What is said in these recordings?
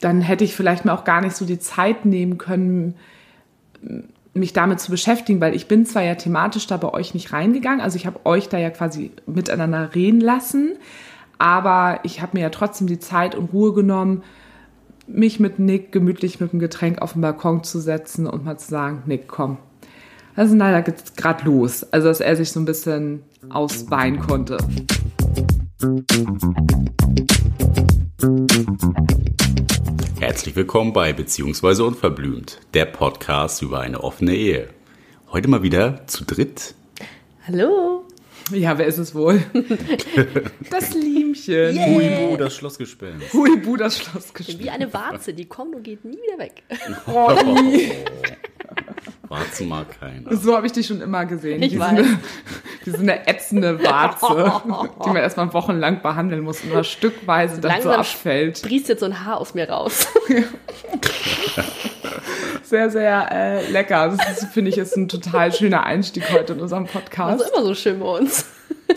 dann hätte ich vielleicht mir auch gar nicht so die Zeit nehmen können, mich damit zu beschäftigen, weil ich bin zwar ja thematisch da bei euch nicht reingegangen, also ich habe euch da ja quasi miteinander reden lassen, aber ich habe mir ja trotzdem die Zeit und Ruhe genommen, mich mit Nick gemütlich mit dem Getränk auf den Balkon zu setzen und mal zu sagen, Nick, komm. Also leider geht's gerade los. Also dass er sich so ein bisschen ausweinen konnte. Herzlich willkommen bei Beziehungsweise Unverblümt, der Podcast über eine offene Ehe. Heute mal wieder zu dritt. Hallo. Ja, wer ist es wohl? Das Liemchen. Yeah. Huibu, das Schlossgespenst. Huibu, das Schlossgespenst. Wie eine Warze, die kommt und geht nie wieder weg. Oh, i. Warzen mag keiner. so habe ich dich schon immer gesehen. Ich die, weiß. Sind eine, die sind eine ätzende Warze, die man erstmal wochenlang behandeln muss und nur stückweise dann so Langsam abfällt. Sprießt jetzt so ein Haar aus mir raus. Sehr, sehr äh, lecker. Das ist, finde ich, ist ein total schöner Einstieg heute in unserem Podcast. Also immer so schön bei uns.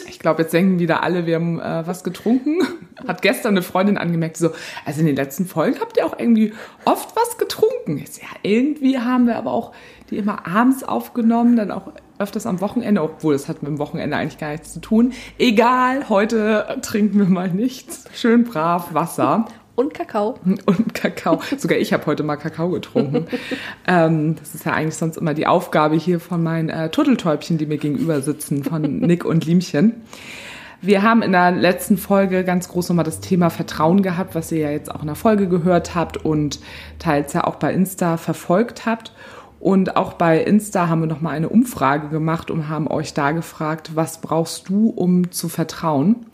Ich glaube, jetzt denken wieder alle, wir haben äh, was getrunken. Hat gestern eine Freundin angemerkt, so, also in den letzten Folgen habt ihr auch irgendwie oft was getrunken. So, ja, irgendwie haben wir aber auch die immer abends aufgenommen, dann auch öfters am Wochenende, obwohl das hat mit dem Wochenende eigentlich gar nichts zu tun. Egal, heute trinken wir mal nichts. Schön brav Wasser Und Kakao. und Kakao. Sogar ich habe heute mal Kakao getrunken. ähm, das ist ja eigentlich sonst immer die Aufgabe hier von meinen äh, Turteltäubchen, die mir gegenüber sitzen, von Nick und Liemchen. Wir haben in der letzten Folge ganz groß nochmal das Thema Vertrauen gehabt, was ihr ja jetzt auch in der Folge gehört habt und teils ja auch bei Insta verfolgt habt. Und auch bei Insta haben wir nochmal eine Umfrage gemacht und haben euch da gefragt, was brauchst du, um zu vertrauen?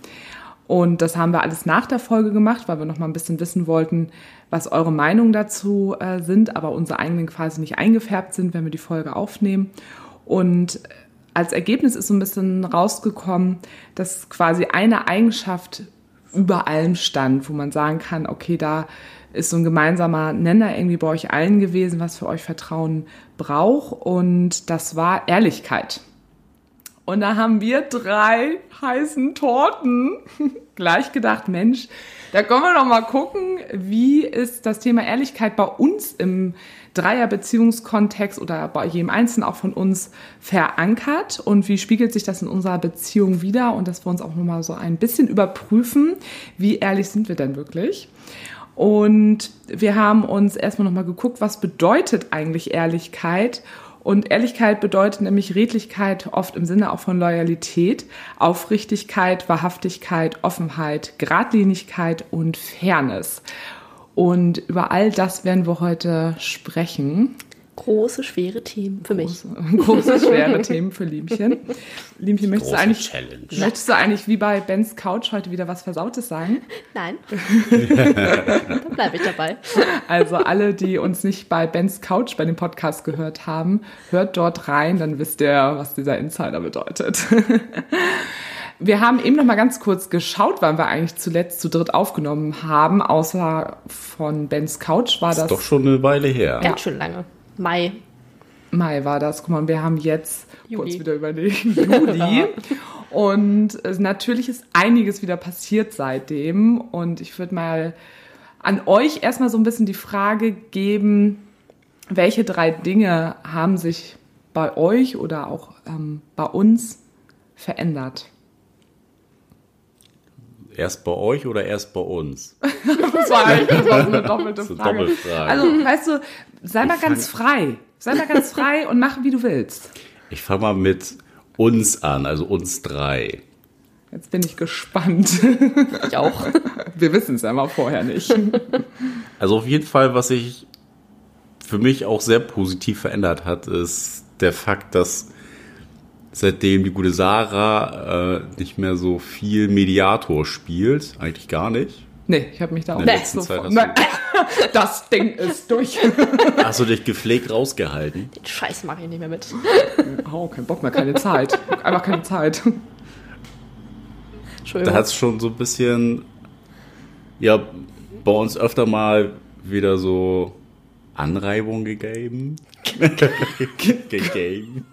Und das haben wir alles nach der Folge gemacht, weil wir noch mal ein bisschen wissen wollten, was eure Meinungen dazu äh, sind, aber unsere eigenen quasi nicht eingefärbt sind, wenn wir die Folge aufnehmen. Und als Ergebnis ist so ein bisschen rausgekommen, dass quasi eine Eigenschaft über allem stand, wo man sagen kann, okay, da ist so ein gemeinsamer Nenner irgendwie bei euch allen gewesen, was für euch Vertrauen braucht. Und das war Ehrlichkeit. Und da haben wir drei heißen Torten gleich gedacht, Mensch, da können wir doch mal gucken, wie ist das Thema Ehrlichkeit bei uns im Dreierbeziehungskontext oder bei jedem Einzelnen auch von uns verankert? Und wie spiegelt sich das in unserer Beziehung wieder und dass wir uns auch nochmal so ein bisschen überprüfen, wie ehrlich sind wir denn wirklich. Und wir haben uns erstmal nochmal geguckt, was bedeutet eigentlich Ehrlichkeit und Ehrlichkeit bedeutet nämlich Redlichkeit oft im Sinne auch von Loyalität, Aufrichtigkeit, Wahrhaftigkeit, Offenheit, Gradlinigkeit und Fairness. Und über all das werden wir heute sprechen. Große, schwere Themen für mich. Große, große schwere Themen für Liemchen. Liemchen, möchtest du, eigentlich, Challenge. möchtest du eigentlich wie bei Bens Couch heute wieder was Versautes sagen? Nein. da bleibe ich dabei. Also alle, die uns nicht bei Bens Couch bei dem Podcast gehört haben, hört dort rein, dann wisst ihr, was dieser Insider bedeutet. Wir haben eben noch mal ganz kurz geschaut, wann wir eigentlich zuletzt zu dritt aufgenommen haben, außer von Bens Couch war Das das, ist doch schon eine Weile her. Ganz schön lange. Mai. Mai war das. Guck mal, wir haben jetzt kurz Juli. wieder überlegen, Juli. Und äh, natürlich ist einiges wieder passiert seitdem. Und ich würde mal an euch erstmal so ein bisschen die Frage geben, welche drei Dinge haben sich bei euch oder auch ähm, bei uns verändert? Erst bei euch oder erst bei uns? Das war, eigentlich- das war so eine doppelte ist eine Frage. Doppelfrage. Also, weißt du, sei mal ganz frei. Sei mal ganz frei und mach, wie du willst. Ich fange mal mit uns an, also uns drei. Jetzt bin ich gespannt. Ich auch. Wir wissen es ja mal vorher nicht. Also auf jeden Fall, was sich für mich auch sehr positiv verändert hat, ist der Fakt, dass seitdem die gute Sarah äh, nicht mehr so viel Mediator spielt, eigentlich gar nicht. Nee, ich habe mich da auch In der nicht letzten Zeit sofort- hast Nein, das Ding ist durch. Hast du dich gepflegt rausgehalten? Den Scheiß mache ich nicht mehr mit. Oh, kein Bock mehr, keine Zeit. Einfach keine Zeit. Da Entschuldigung. hat es schon so ein bisschen, ja, bei uns öfter mal wieder so Anreibung gegeben. gegeben.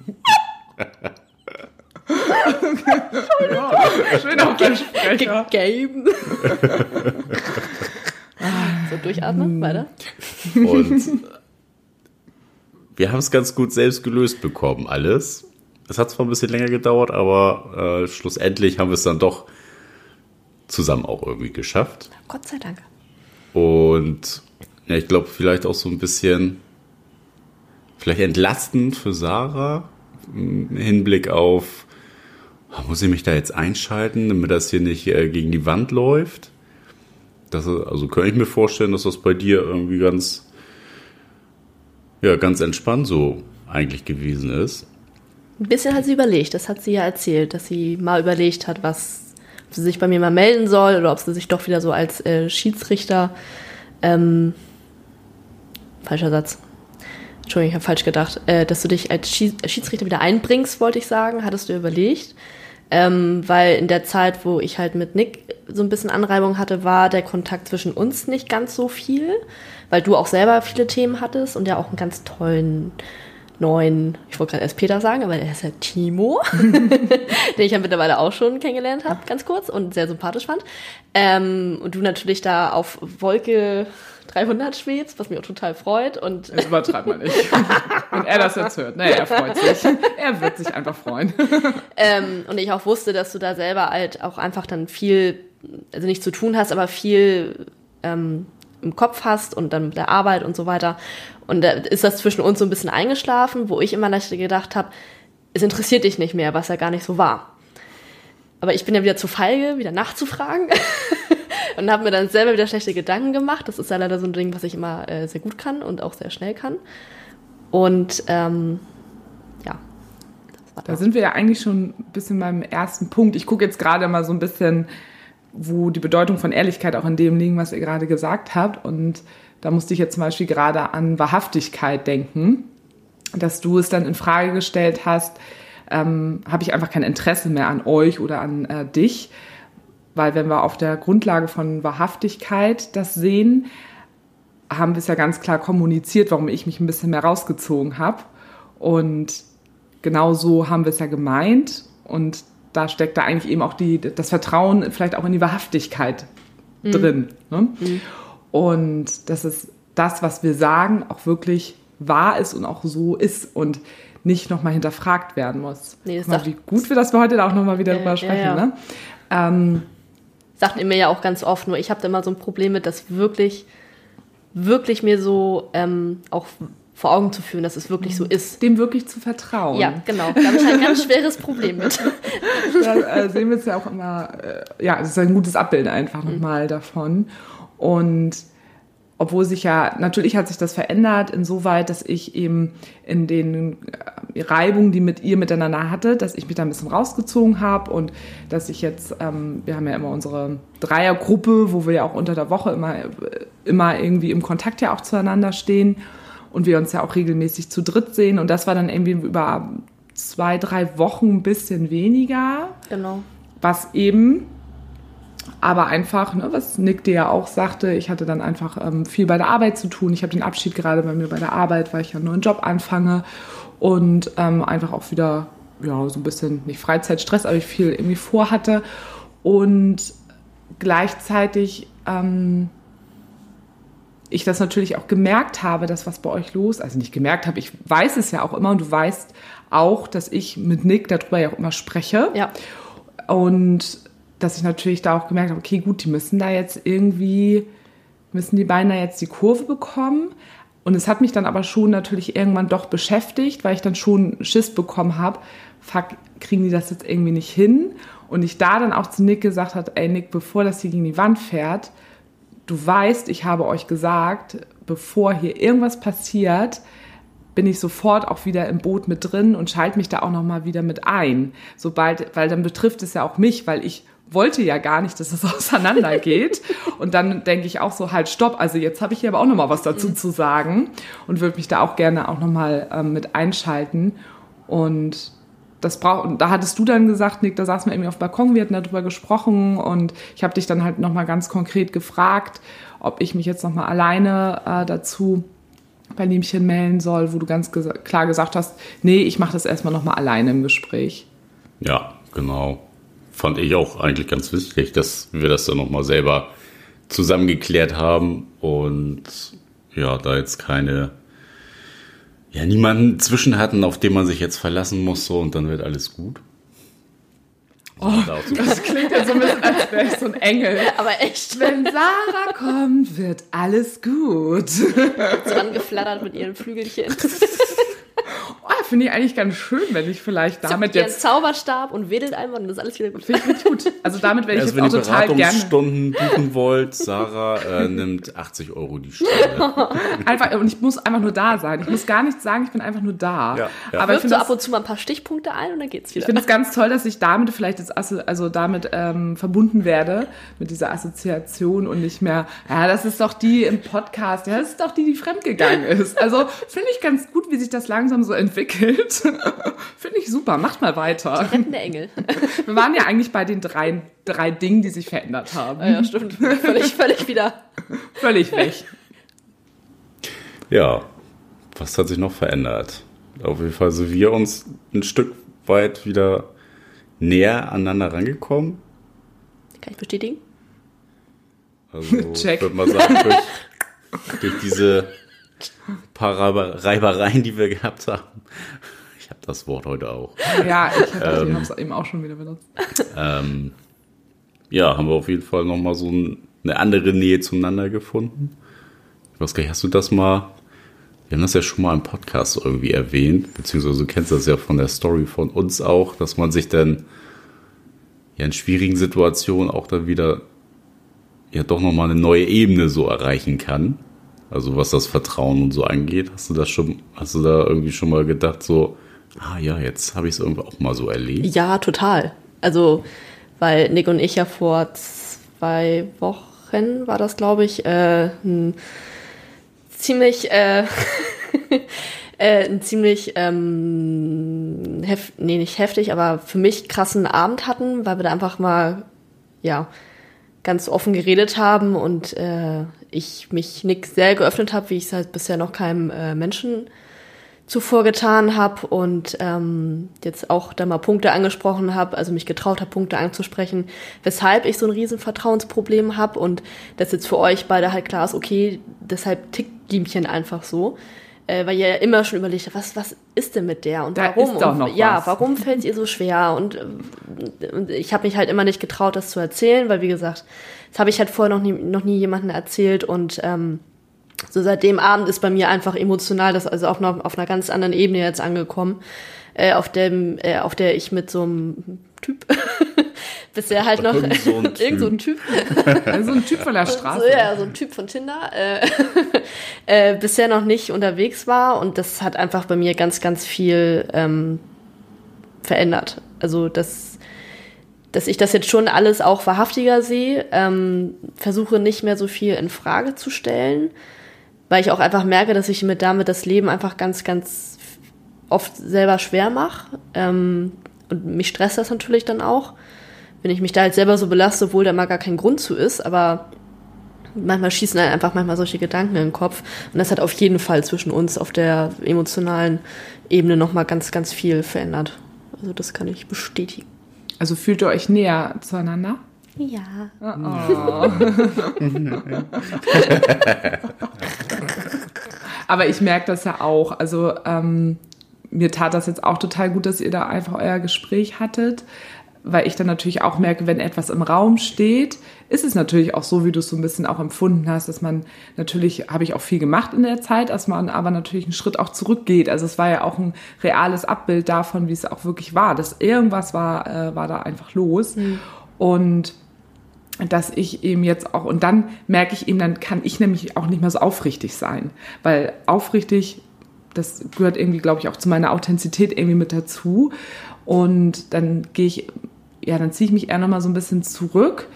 Schöner Versprecher. Game. So durchatmen, weiter. Und wir haben es ganz gut selbst gelöst bekommen, alles. Es hat zwar ein bisschen länger gedauert, aber äh, schlussendlich haben wir es dann doch zusammen auch irgendwie geschafft. Gott sei Dank. Und ja, ich glaube, vielleicht auch so ein bisschen, vielleicht entlastend für Sarah im Hinblick auf, ah, muss ich mich da jetzt einschalten, damit das hier nicht äh, gegen die Wand läuft? Das, also könnte ich mir vorstellen, dass das bei dir irgendwie ganz, ja, ganz entspannt so eigentlich gewesen ist. Ein bisschen hat sie überlegt, das hat sie ja erzählt, dass sie mal überlegt hat, was, ob sie sich bei mir mal melden soll oder ob sie sich doch wieder so als äh, Schiedsrichter, ähm, falscher Satz, Entschuldigung, ich habe falsch gedacht, äh, dass du dich als Schieds Schiedsrichter wieder einbringst, wollte ich sagen, hattest du überlegt. Ähm, weil in der Zeit, wo ich halt mit Nick so ein bisschen Anreibung hatte, war der Kontakt zwischen uns nicht ganz so viel, weil du auch selber viele Themen hattest und ja auch einen ganz tollen neuen, ich wollte gerade erst Peter sagen, aber er ist ja Timo, den ich ja mittlerweile auch schon kennengelernt habe, ganz kurz und sehr sympathisch fand. Ähm, und du natürlich da auf Wolke 300 schwebst, was mich auch total freut. Und Das übertreibt man nicht. Wenn er das jetzt hört. Naja, er freut sich. Er wird sich einfach freuen. Ähm, und ich auch wusste, dass du da selber halt auch einfach dann viel, also nicht zu tun hast, aber viel ähm, im Kopf hast und dann mit der Arbeit und so weiter. Und da ist das zwischen uns so ein bisschen eingeschlafen, wo ich immer gedacht habe, es interessiert dich nicht mehr, was ja gar nicht so war. Aber ich bin ja wieder zu feige, wieder nachzufragen. und habe mir dann selber wieder schlechte Gedanken gemacht. Das ist ja leider so ein Ding, was ich immer äh, sehr gut kann und auch sehr schnell kann. Und ähm, ja, das war Da sind wir ja eigentlich schon ein bisschen beim ersten Punkt. Ich gucke jetzt gerade mal so ein bisschen, wo die Bedeutung von Ehrlichkeit auch in dem liegt, was ihr gerade gesagt habt. Und da musste ich jetzt zum Beispiel gerade an Wahrhaftigkeit denken, dass du es dann in Frage gestellt hast, ähm, habe ich einfach kein Interesse mehr an euch oder an äh, dich. Weil wenn wir auf der Grundlage von Wahrhaftigkeit das sehen, haben wir es ja ganz klar kommuniziert, warum ich mich ein bisschen mehr rausgezogen habe. Und genau so haben wir es ja gemeint. Und da steckt da eigentlich eben auch die, das Vertrauen vielleicht auch in die Wahrhaftigkeit drin. Ne? Und dass es das, was wir sagen, auch wirklich wahr ist und auch so ist und nicht nochmal hinterfragt werden muss. Nee, das mal, sagt- wie gut wir das wir heute da auch nochmal wieder Ja, drüber ja, sprechen. ja. Ne? Ähm, sagt ihr mir ja auch ganz oft, nur ich habe da immer so ein Problem mit, das wirklich, wirklich mir so ähm, auch vor Augen zu führen, dass es wirklich so ist. dem wirklich zu vertrauen. Ja, genau. Da habe ich ein ganz schweres Problem mit. da äh, sehen wir es ja auch immer, äh, ja, es ist ein gutes Abbild einfach nochmal davon. Und obwohl sich ja, natürlich hat sich das verändert, insoweit, dass ich eben in den Reibungen, die mit ihr miteinander hatte, dass ich mich da ein bisschen rausgezogen habe und dass ich jetzt, ähm, wir haben ja immer unsere Dreiergruppe, wo wir ja auch unter der Woche immer, äh, immer irgendwie im Kontakt ja auch zueinander stehen und wir uns ja auch regelmäßig zu dritt sehen und das war dann irgendwie über zwei, drei Wochen ein bisschen weniger, Genau. was eben aber einfach, ne, was Nick dir ja auch sagte, ich hatte dann einfach ähm, viel bei der Arbeit zu tun. Ich habe den Abschied gerade bei mir bei der Arbeit, weil ich ja einen neuen Job anfange und ähm, einfach auch wieder, ja, so ein bisschen, nicht Freizeitstress, aber ich viel irgendwie vorhatte und gleichzeitig ähm, ich das natürlich auch gemerkt habe, dass was bei euch los, also nicht gemerkt habe, ich weiß es ja auch immer und du weißt auch, dass ich mit Nick darüber ja auch immer spreche. Ja. Und dass ich natürlich da auch gemerkt habe, okay, gut, die müssen da jetzt irgendwie, müssen die beiden da jetzt die Kurve bekommen. Und es hat mich dann aber schon natürlich irgendwann doch beschäftigt, weil ich dann schon Schiss bekommen habe, fuck, kriegen die das jetzt irgendwie nicht hin? Und ich da dann auch zu Nick gesagt habe, ey Nick, bevor das hier gegen die Wand fährt, du weißt, ich habe euch gesagt, bevor hier irgendwas passiert, bin ich sofort auch wieder im Boot mit drin und schalte mich da auch noch mal wieder mit ein. Sobald, weil dann betrifft es ja auch mich, weil ich wollte ja gar nicht, dass es auseinandergeht. und dann denke ich auch so, halt, stopp. Also jetzt habe ich hier aber auch noch mal was dazu zu sagen und würde mich da auch gerne auch noch mal ähm, mit einschalten. Und das braucht, und da hattest du dann gesagt, Nick, da saßen wir irgendwie auf dem Balkon, wir hatten darüber gesprochen und ich habe dich dann halt nochmal ganz konkret gefragt, ob ich mich jetzt nochmal alleine äh, dazu bei Liemchen melden soll, wo du ganz gesa klar gesagt hast, nee, ich mache das erstmal nochmal alleine im Gespräch. Ja, genau. Fand ich auch eigentlich ganz wichtig, dass wir das dann nochmal selber zusammengeklärt haben und ja, da jetzt keine, ja, niemanden zwischen hatten, auf den man sich jetzt verlassen muss, so und dann wird alles gut. Oh, das klingt ja so ein bisschen, als wäre ich so ein Engel. Aber echt. Wenn Sarah kommt, wird alles gut. So angeflattert mit ihren Flügelchen. Oh, finde ich eigentlich ganz schön, wenn ich vielleicht damit ihren jetzt. Zauberstab und wedelt einmal und das ist alles wieder gut. Finde ich gut. Also damit werde ich Also jetzt wenn auch ihr total gerne. Beratungsstunden buchen wollt, Sarah äh, nimmt 80 Euro die Stunde. Einfach, und ich muss einfach nur da sein. Ich muss gar nichts sagen, ich bin einfach nur da. Ja, ja. Aber ich Wirft finde so das, ab und zu mal ein paar Stichpunkte ein und dann geht's ich wieder. finde es ganz toll, dass ich damit vielleicht jetzt also, also damit ähm, verbunden werde mit dieser Assoziation und nicht mehr, ja, das ist doch die im Podcast, ja, das ist doch die, die fremdgegangen ist. Also finde ich ganz gut, wie sich das langsam so entwickelt. finde ich super, macht mal weiter. Rettende Engel. Wir waren ja eigentlich bei den drei, drei Dingen, die sich verändert haben. Ja, ja, stimmt. Völlig, völlig wieder. Völlig weg. Ja, was hat sich noch verändert? Auf jeden Fall sind wir uns ein Stück weit wieder näher aneinander rangekommen. Kann ich bestätigen? Also Check. ich würde mal sagen, durch, durch diese paar Reiber- Reibereien, die wir gehabt haben. Ich habe das Wort heute auch. Ja, ich habe es eben auch schon wieder benutzt. Ähm, ja, haben wir auf jeden Fall nochmal so ein, eine andere Nähe zueinander gefunden. Ich weiß gar nicht, hast du das mal, wir haben das ja schon mal im Podcast irgendwie erwähnt, beziehungsweise du kennst das ja von der Story von uns auch, dass man sich dann ja in schwierigen Situationen auch dann wieder ja doch nochmal eine neue Ebene so erreichen kann. Also was das Vertrauen und so angeht. Hast du das schon, hast du da irgendwie schon mal gedacht, so, ah ja, jetzt habe ich es irgendwie auch mal so erlebt? Ja, total. Also, weil Nick und ich ja vor zwei Wochen, war das, glaube ich, äh, ein ziemlich, äh, äh, ein ziemlich, ähm, hef nee, nicht heftig, aber für mich krassen Abend hatten, weil wir da einfach mal, ja, ganz offen geredet haben und äh, ich mich Nick sehr geöffnet habe, wie ich es halt bisher noch keinem äh, Menschen zuvor getan habe und ähm, jetzt auch da mal Punkte angesprochen habe, also mich getraut habe, Punkte anzusprechen, weshalb ich so ein riesen Vertrauensproblem habe und das jetzt für euch beide halt klar ist, okay, deshalb tickt Liemchen einfach so. Äh, weil ihr ja immer schon überlegt habt, was, was ist denn mit der und Da warum? ist doch und, noch ja, was. warum fällt es ihr so schwer? Und, und ich habe mich halt immer nicht getraut, das zu erzählen, weil wie gesagt, das habe ich halt vorher noch nie, noch nie jemandem erzählt und ähm, so seit dem Abend ist bei mir einfach emotional das also auf einer, auf einer ganz anderen Ebene jetzt angekommen, äh, auf dem, äh, auf der ich mit so einem Typ bisher halt noch Irgend so ein irgend so ein Typ, Also so ein Typ von der Straße. so, ja, so ein Typ von Tinder, äh, äh, bisher noch nicht unterwegs war und das hat einfach bei mir ganz, ganz viel ähm, verändert. Also das dass ich das jetzt schon alles auch wahrhaftiger sehe, ähm, versuche nicht mehr so viel in Frage zu stellen, weil ich auch einfach merke, dass ich mir damit das Leben einfach ganz, ganz oft selber schwer mache. Ähm, und mich stresst das natürlich dann auch, wenn ich mich da halt selber so belaste, obwohl da mal gar kein Grund zu ist, aber manchmal schießen dann einfach manchmal solche Gedanken in den Kopf. Und das hat auf jeden Fall zwischen uns auf der emotionalen Ebene nochmal ganz, ganz viel verändert. Also das kann ich bestätigen. Also fühlt ihr euch näher zueinander? Ja. Aber ich merke das ja auch. Also ähm, mir tat das jetzt auch total gut, dass ihr da einfach euer Gespräch hattet, weil ich dann natürlich auch merke, wenn etwas im Raum steht, ist es natürlich auch so, wie du es so ein bisschen auch empfunden hast, dass man natürlich, habe ich auch viel gemacht in der Zeit, dass man aber natürlich einen Schritt auch zurückgeht. Also es war ja auch ein reales Abbild davon, wie es auch wirklich war, dass irgendwas war, äh, war da einfach los. Und dass ich eben jetzt auch, und dann merke ich eben, dann kann ich nämlich auch nicht mehr so aufrichtig sein, weil aufrichtig, das gehört irgendwie, glaube ich, auch zu meiner Authentizität irgendwie mit dazu. Und dann gehe ich, ja, dann ziehe ich mich eher nochmal so ein bisschen zurück,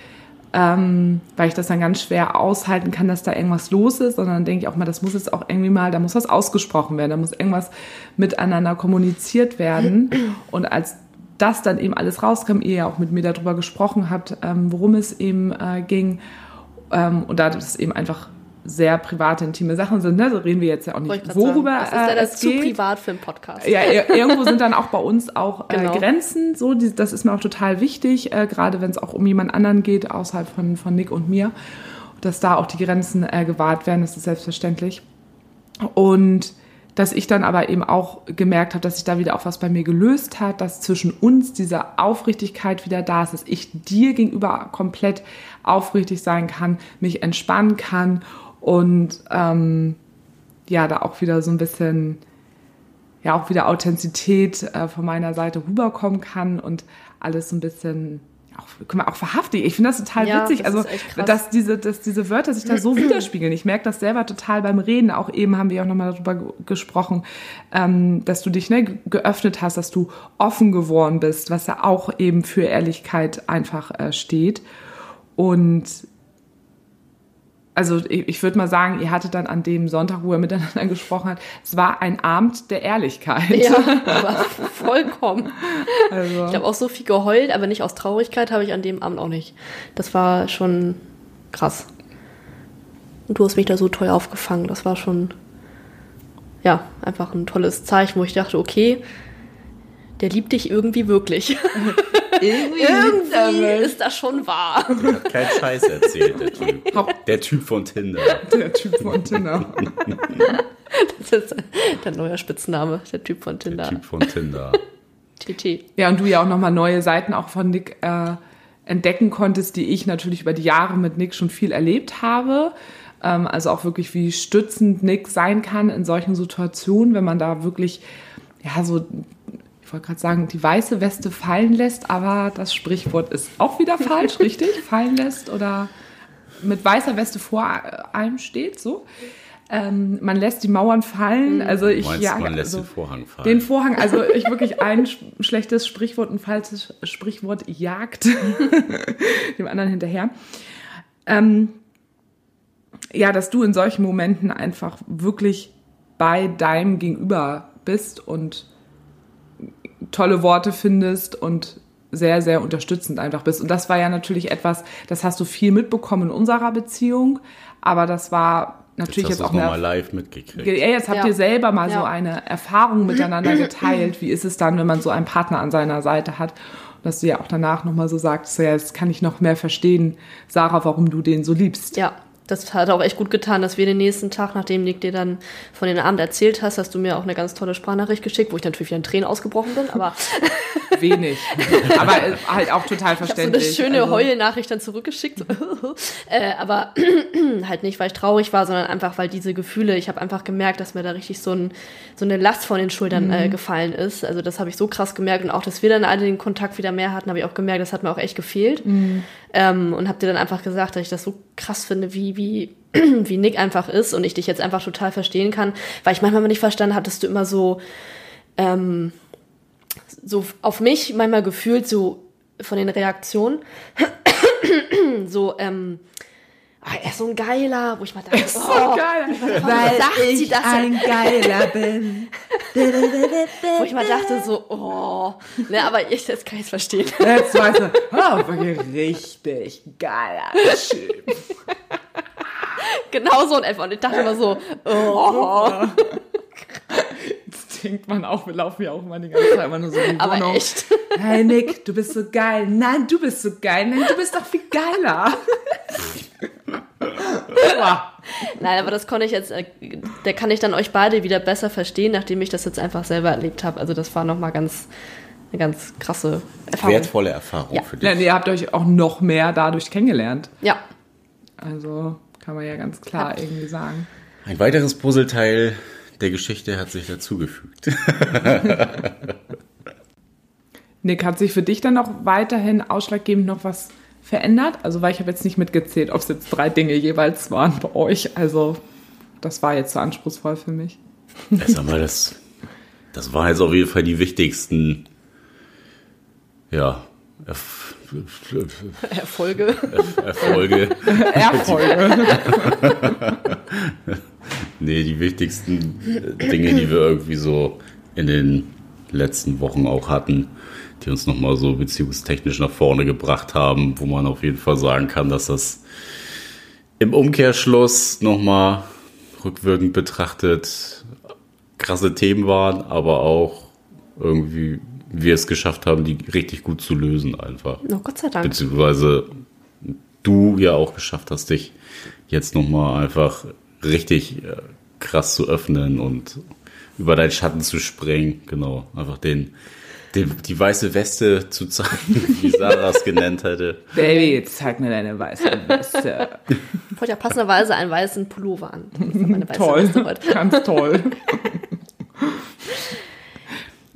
ähm, weil ich das dann ganz schwer aushalten kann, dass da irgendwas los ist, sondern dann denke ich auch mal, das muss jetzt auch irgendwie mal, da muss was ausgesprochen werden, da muss irgendwas miteinander kommuniziert werden. Und als das dann eben alles rauskam, ihr ja auch mit mir darüber gesprochen habt, ähm, worum es eben äh, ging, ähm, und da das eben einfach sehr private, intime Sachen sind, ne, so reden wir jetzt ja auch nicht, worüber sagen. Das ist leider äh, es zu geht. privat für einen Podcast. Ja, ir- irgendwo sind dann auch bei uns auch Genau. äh, Grenzen. So, die, das ist mir auch total wichtig, äh, gerade wenn es auch um jemand anderen geht, außerhalb von, von Nick und mir. dass da auch die Grenzen äh, gewahrt werden, das ist selbstverständlich. Und dass ich dann aber eben auch gemerkt habe, dass sich da wieder auch was bei mir gelöst hat, dass zwischen uns diese Aufrichtigkeit wieder da ist, dass ich dir gegenüber komplett aufrichtig sein kann, mich entspannen kann und ähm, ja, da auch wieder so ein bisschen, ja, auch wieder Authentizität äh, von meiner Seite rüberkommen kann und alles so ein bisschen auch, guck mal, auch verhaftig. Ich finde das total Ja, witzig. das Also, dass diese, dass diese Wörter sich da so widerspiegeln. Ich merke das selber total beim Reden. Auch eben haben wir auch nochmal darüber ge- gesprochen, ähm, dass du dich ne, ge- geöffnet hast, dass du offen geworden bist, was ja auch eben für Ehrlichkeit einfach äh, steht. Und also ich, ich würde mal sagen, ihr hattet dann an dem Sonntag, wo ihr miteinander gesprochen habt, es war ein Abend der Ehrlichkeit. Ja, aber vollkommen. Also, Ich habe auch so viel geheult, aber nicht aus Traurigkeit habe ich an dem Abend auch nicht. Das war schon krass. Und du hast mich da so toll aufgefangen. Das war schon, ja, einfach ein tolles Zeichen, wo ich dachte, okay, der liebt dich irgendwie wirklich. irgendwie ist das schon wahr. Hat keinen Scheiß erzählt, der Typ. Der Typ von Tinder. der Typ von Tinder. Das ist der neue Spitzname, der Typ von Der Tinder. Typ von Tinder. TT. Ja, und du ja auch nochmal neue Seiten auch von Nick äh, entdecken konntest, die ich natürlich über die Jahre mit Nick schon viel erlebt habe. Ähm, also auch wirklich, wie stützend Nick sein kann in solchen Situationen, wenn man da wirklich, ja, so, ich wollte gerade sagen, die weiße Weste fallen lässt, aber das Sprichwort ist auch wieder falsch, richtig? Fallen lässt oder mit weißer Weste vor einem steht, so. Ähm, man lässt die Mauern fallen. Also ich meinst, ja, man lässt also, den Vorhang fallen. den Vorhang, also ich wirklich ein sch schlechtes Sprichwort, ein falsches Sprichwort jagt dem anderen hinterher. Ähm, ja, dass du in solchen Momenten einfach wirklich bei deinem Gegenüber bist und tolle Worte findest und sehr, sehr unterstützend einfach bist. Und das war ja natürlich etwas, das hast du viel mitbekommen in unserer Beziehung, aber das war natürlich jetzt jetzt, auch eine nochmal live mitgekriegt. ja, jetzt habt Ja. ihr selber mal so Ja. eine Erfahrung miteinander geteilt. Wie ist es dann, wenn man so einen Partner an seiner Seite hat? Und dass du ja auch danach nochmal so sagst, ja, jetzt kann ich noch mehr verstehen, Sarah, warum du den so liebst. Ja, das hat auch echt gut getan, dass wir den nächsten Tag, nachdem Nick dir dann von den Abend erzählt hast, hast du mir auch eine ganz tolle Sprachnachricht geschickt, wo ich natürlich wieder in Tränen ausgebrochen bin, aber Wenig. Aber äh, halt auch total ich habe so eine verständlich. schöne Also, Heulnachricht dann zurückgeschickt. Äh, aber halt nicht, weil ich traurig war, sondern einfach, weil diese Gefühle, ich habe einfach gemerkt, dass mir da richtig so, ein, so eine Last von den Schultern Mhm. äh, gefallen ist. Also das habe ich so krass gemerkt und auch, dass wir dann alle den Kontakt wieder mehr hatten, habe ich auch gemerkt, das hat mir auch echt gefehlt. Mhm. Ähm, und habe dir dann einfach gesagt, dass ich das so krass finde, wie, wie, wie Nick einfach ist und ich dich jetzt einfach total verstehen kann, weil ich manchmal nicht verstanden habe, dass du immer so, ähm, so auf mich manchmal gefühlt so von den Reaktionen so, ähm, ah, er ist so ein Geiler, wo ich mal dachte, so oh, geil. Weil sagt sie das denn? Geiler bin. wo ich mal dachte so, oh, ne, aber ich, das kann ich verstehen. Jetzt weißt du, oh, richtig geiler Typ. genau so in etwa. Und ich dachte immer so, oh, Jetzt denkt man auch, wir laufen ja auch immer die ganze Zeit immer nur so in die aber Wohnung. echt. Hey Nick, du bist so geil. Nein, du bist so geil. Nein, du bist doch viel geiler. Boah. Nein, aber das konnte ich jetzt, äh, der kann ich dann euch beide wieder besser verstehen, nachdem ich das jetzt einfach selber erlebt habe. Also das war nochmal ganz, eine ganz krasse Erfahrung. Wertvolle Erfahrung Ja. für dich. Ja, ihr habt euch auch noch mehr dadurch kennengelernt. Ja, Also kann man ja ganz klar irgendwie sagen. Ein weiteres Puzzleteil der Geschichte hat sich dazugefügt. Nick, hat sich für dich dann noch weiterhin ausschlaggebend noch was verändert? Also, weil ich habe jetzt nicht mitgezählt, ob es jetzt drei Dinge jeweils waren bei euch. Also, das war jetzt so anspruchsvoll für mich. Ich sag mal, das, das waren jetzt auf jeden Fall die wichtigsten, ja, Erf Erfolge. Erfolge. Erfolge. Nee, die wichtigsten Dinge, die wir irgendwie so in den letzten Wochen auch hatten, die uns nochmal so beziehungstechnisch nach vorne gebracht haben, wo man auf jeden Fall sagen kann, dass das im Umkehrschluss nochmal rückwirkend betrachtet krasse Themen waren, aber auch irgendwie wir es geschafft haben, die richtig gut zu lösen einfach. Oh, Gott sei Dank. Beziehungsweise du ja auch geschafft hast, dich jetzt nochmal einfach richtig äh, krass zu öffnen und über deinen Schatten zu springen. Genau, einfach den, den die weiße Weste zu zeigen, wie Sarah es genannt hätte. Baby, jetzt zeig mir deine weiße Weste. Ich wollte ja passenderweise einen weißen Pullover an. Toll, Weste heute. ganz toll.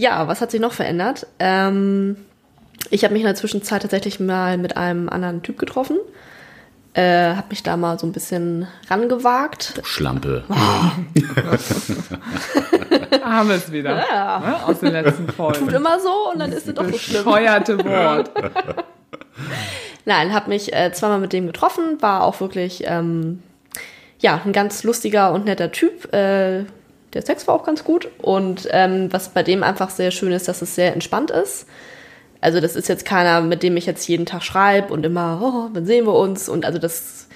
Ja, was hat sich noch verändert? Ähm, ich habe mich in der Zwischenzeit tatsächlich mal mit einem anderen Typ getroffen. Äh, habe mich da mal so ein bisschen rangewagt. Schlampe. Haben wir es wieder. Ja. Ne? Aus den letzten Folgen. Tut immer so und dann ist es doch so schlimm. Bescheuerte Wort. Nein, habe mich äh, zweimal mit dem getroffen, war auch wirklich ähm, ja ein ganz lustiger und netter Typ. Äh, der Sex war auch ganz gut und ähm, was bei dem einfach sehr schön ist, dass es sehr entspannt ist. Also das ist jetzt keiner, mit dem ich jetzt jeden Tag schreibe und immer, oh, wann sehen wir uns? Und also das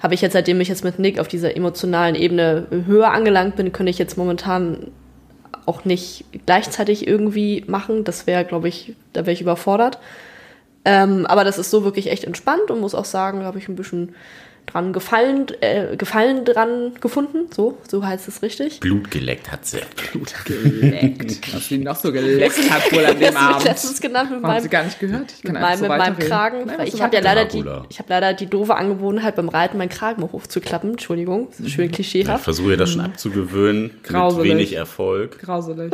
habe ich jetzt, seitdem ich jetzt mit Nick auf dieser emotionalen Ebene höher angelangt bin, könnte ich jetzt momentan auch nicht gleichzeitig irgendwie machen. Das wäre, glaube ich, da wäre ich überfordert. Ähm, aber das ist so wirklich echt entspannt und muss auch sagen, da habe ich ein bisschen dran gefallen, äh, gefallen dran gefunden. So, so heißt es richtig. Blut geleckt hat sie. Geleckt. Was sie noch so geleckt hat wohl an dem Abend. letztens genannt mit Haben Sie meinem, gar nicht gehört? Ich mit kann meinem, einfach so mit meinem. Kragen. Nein, ich du habe ja leider die, ich habe leider die doofe Angewohnheit beim Reiten meinen Kragen mal hochzuklappen. Entschuldigung, das ist schön Ich klischeehaft. versuche das schon abzugewöhnen, Grauselig. mit wenig Erfolg. Grauselig.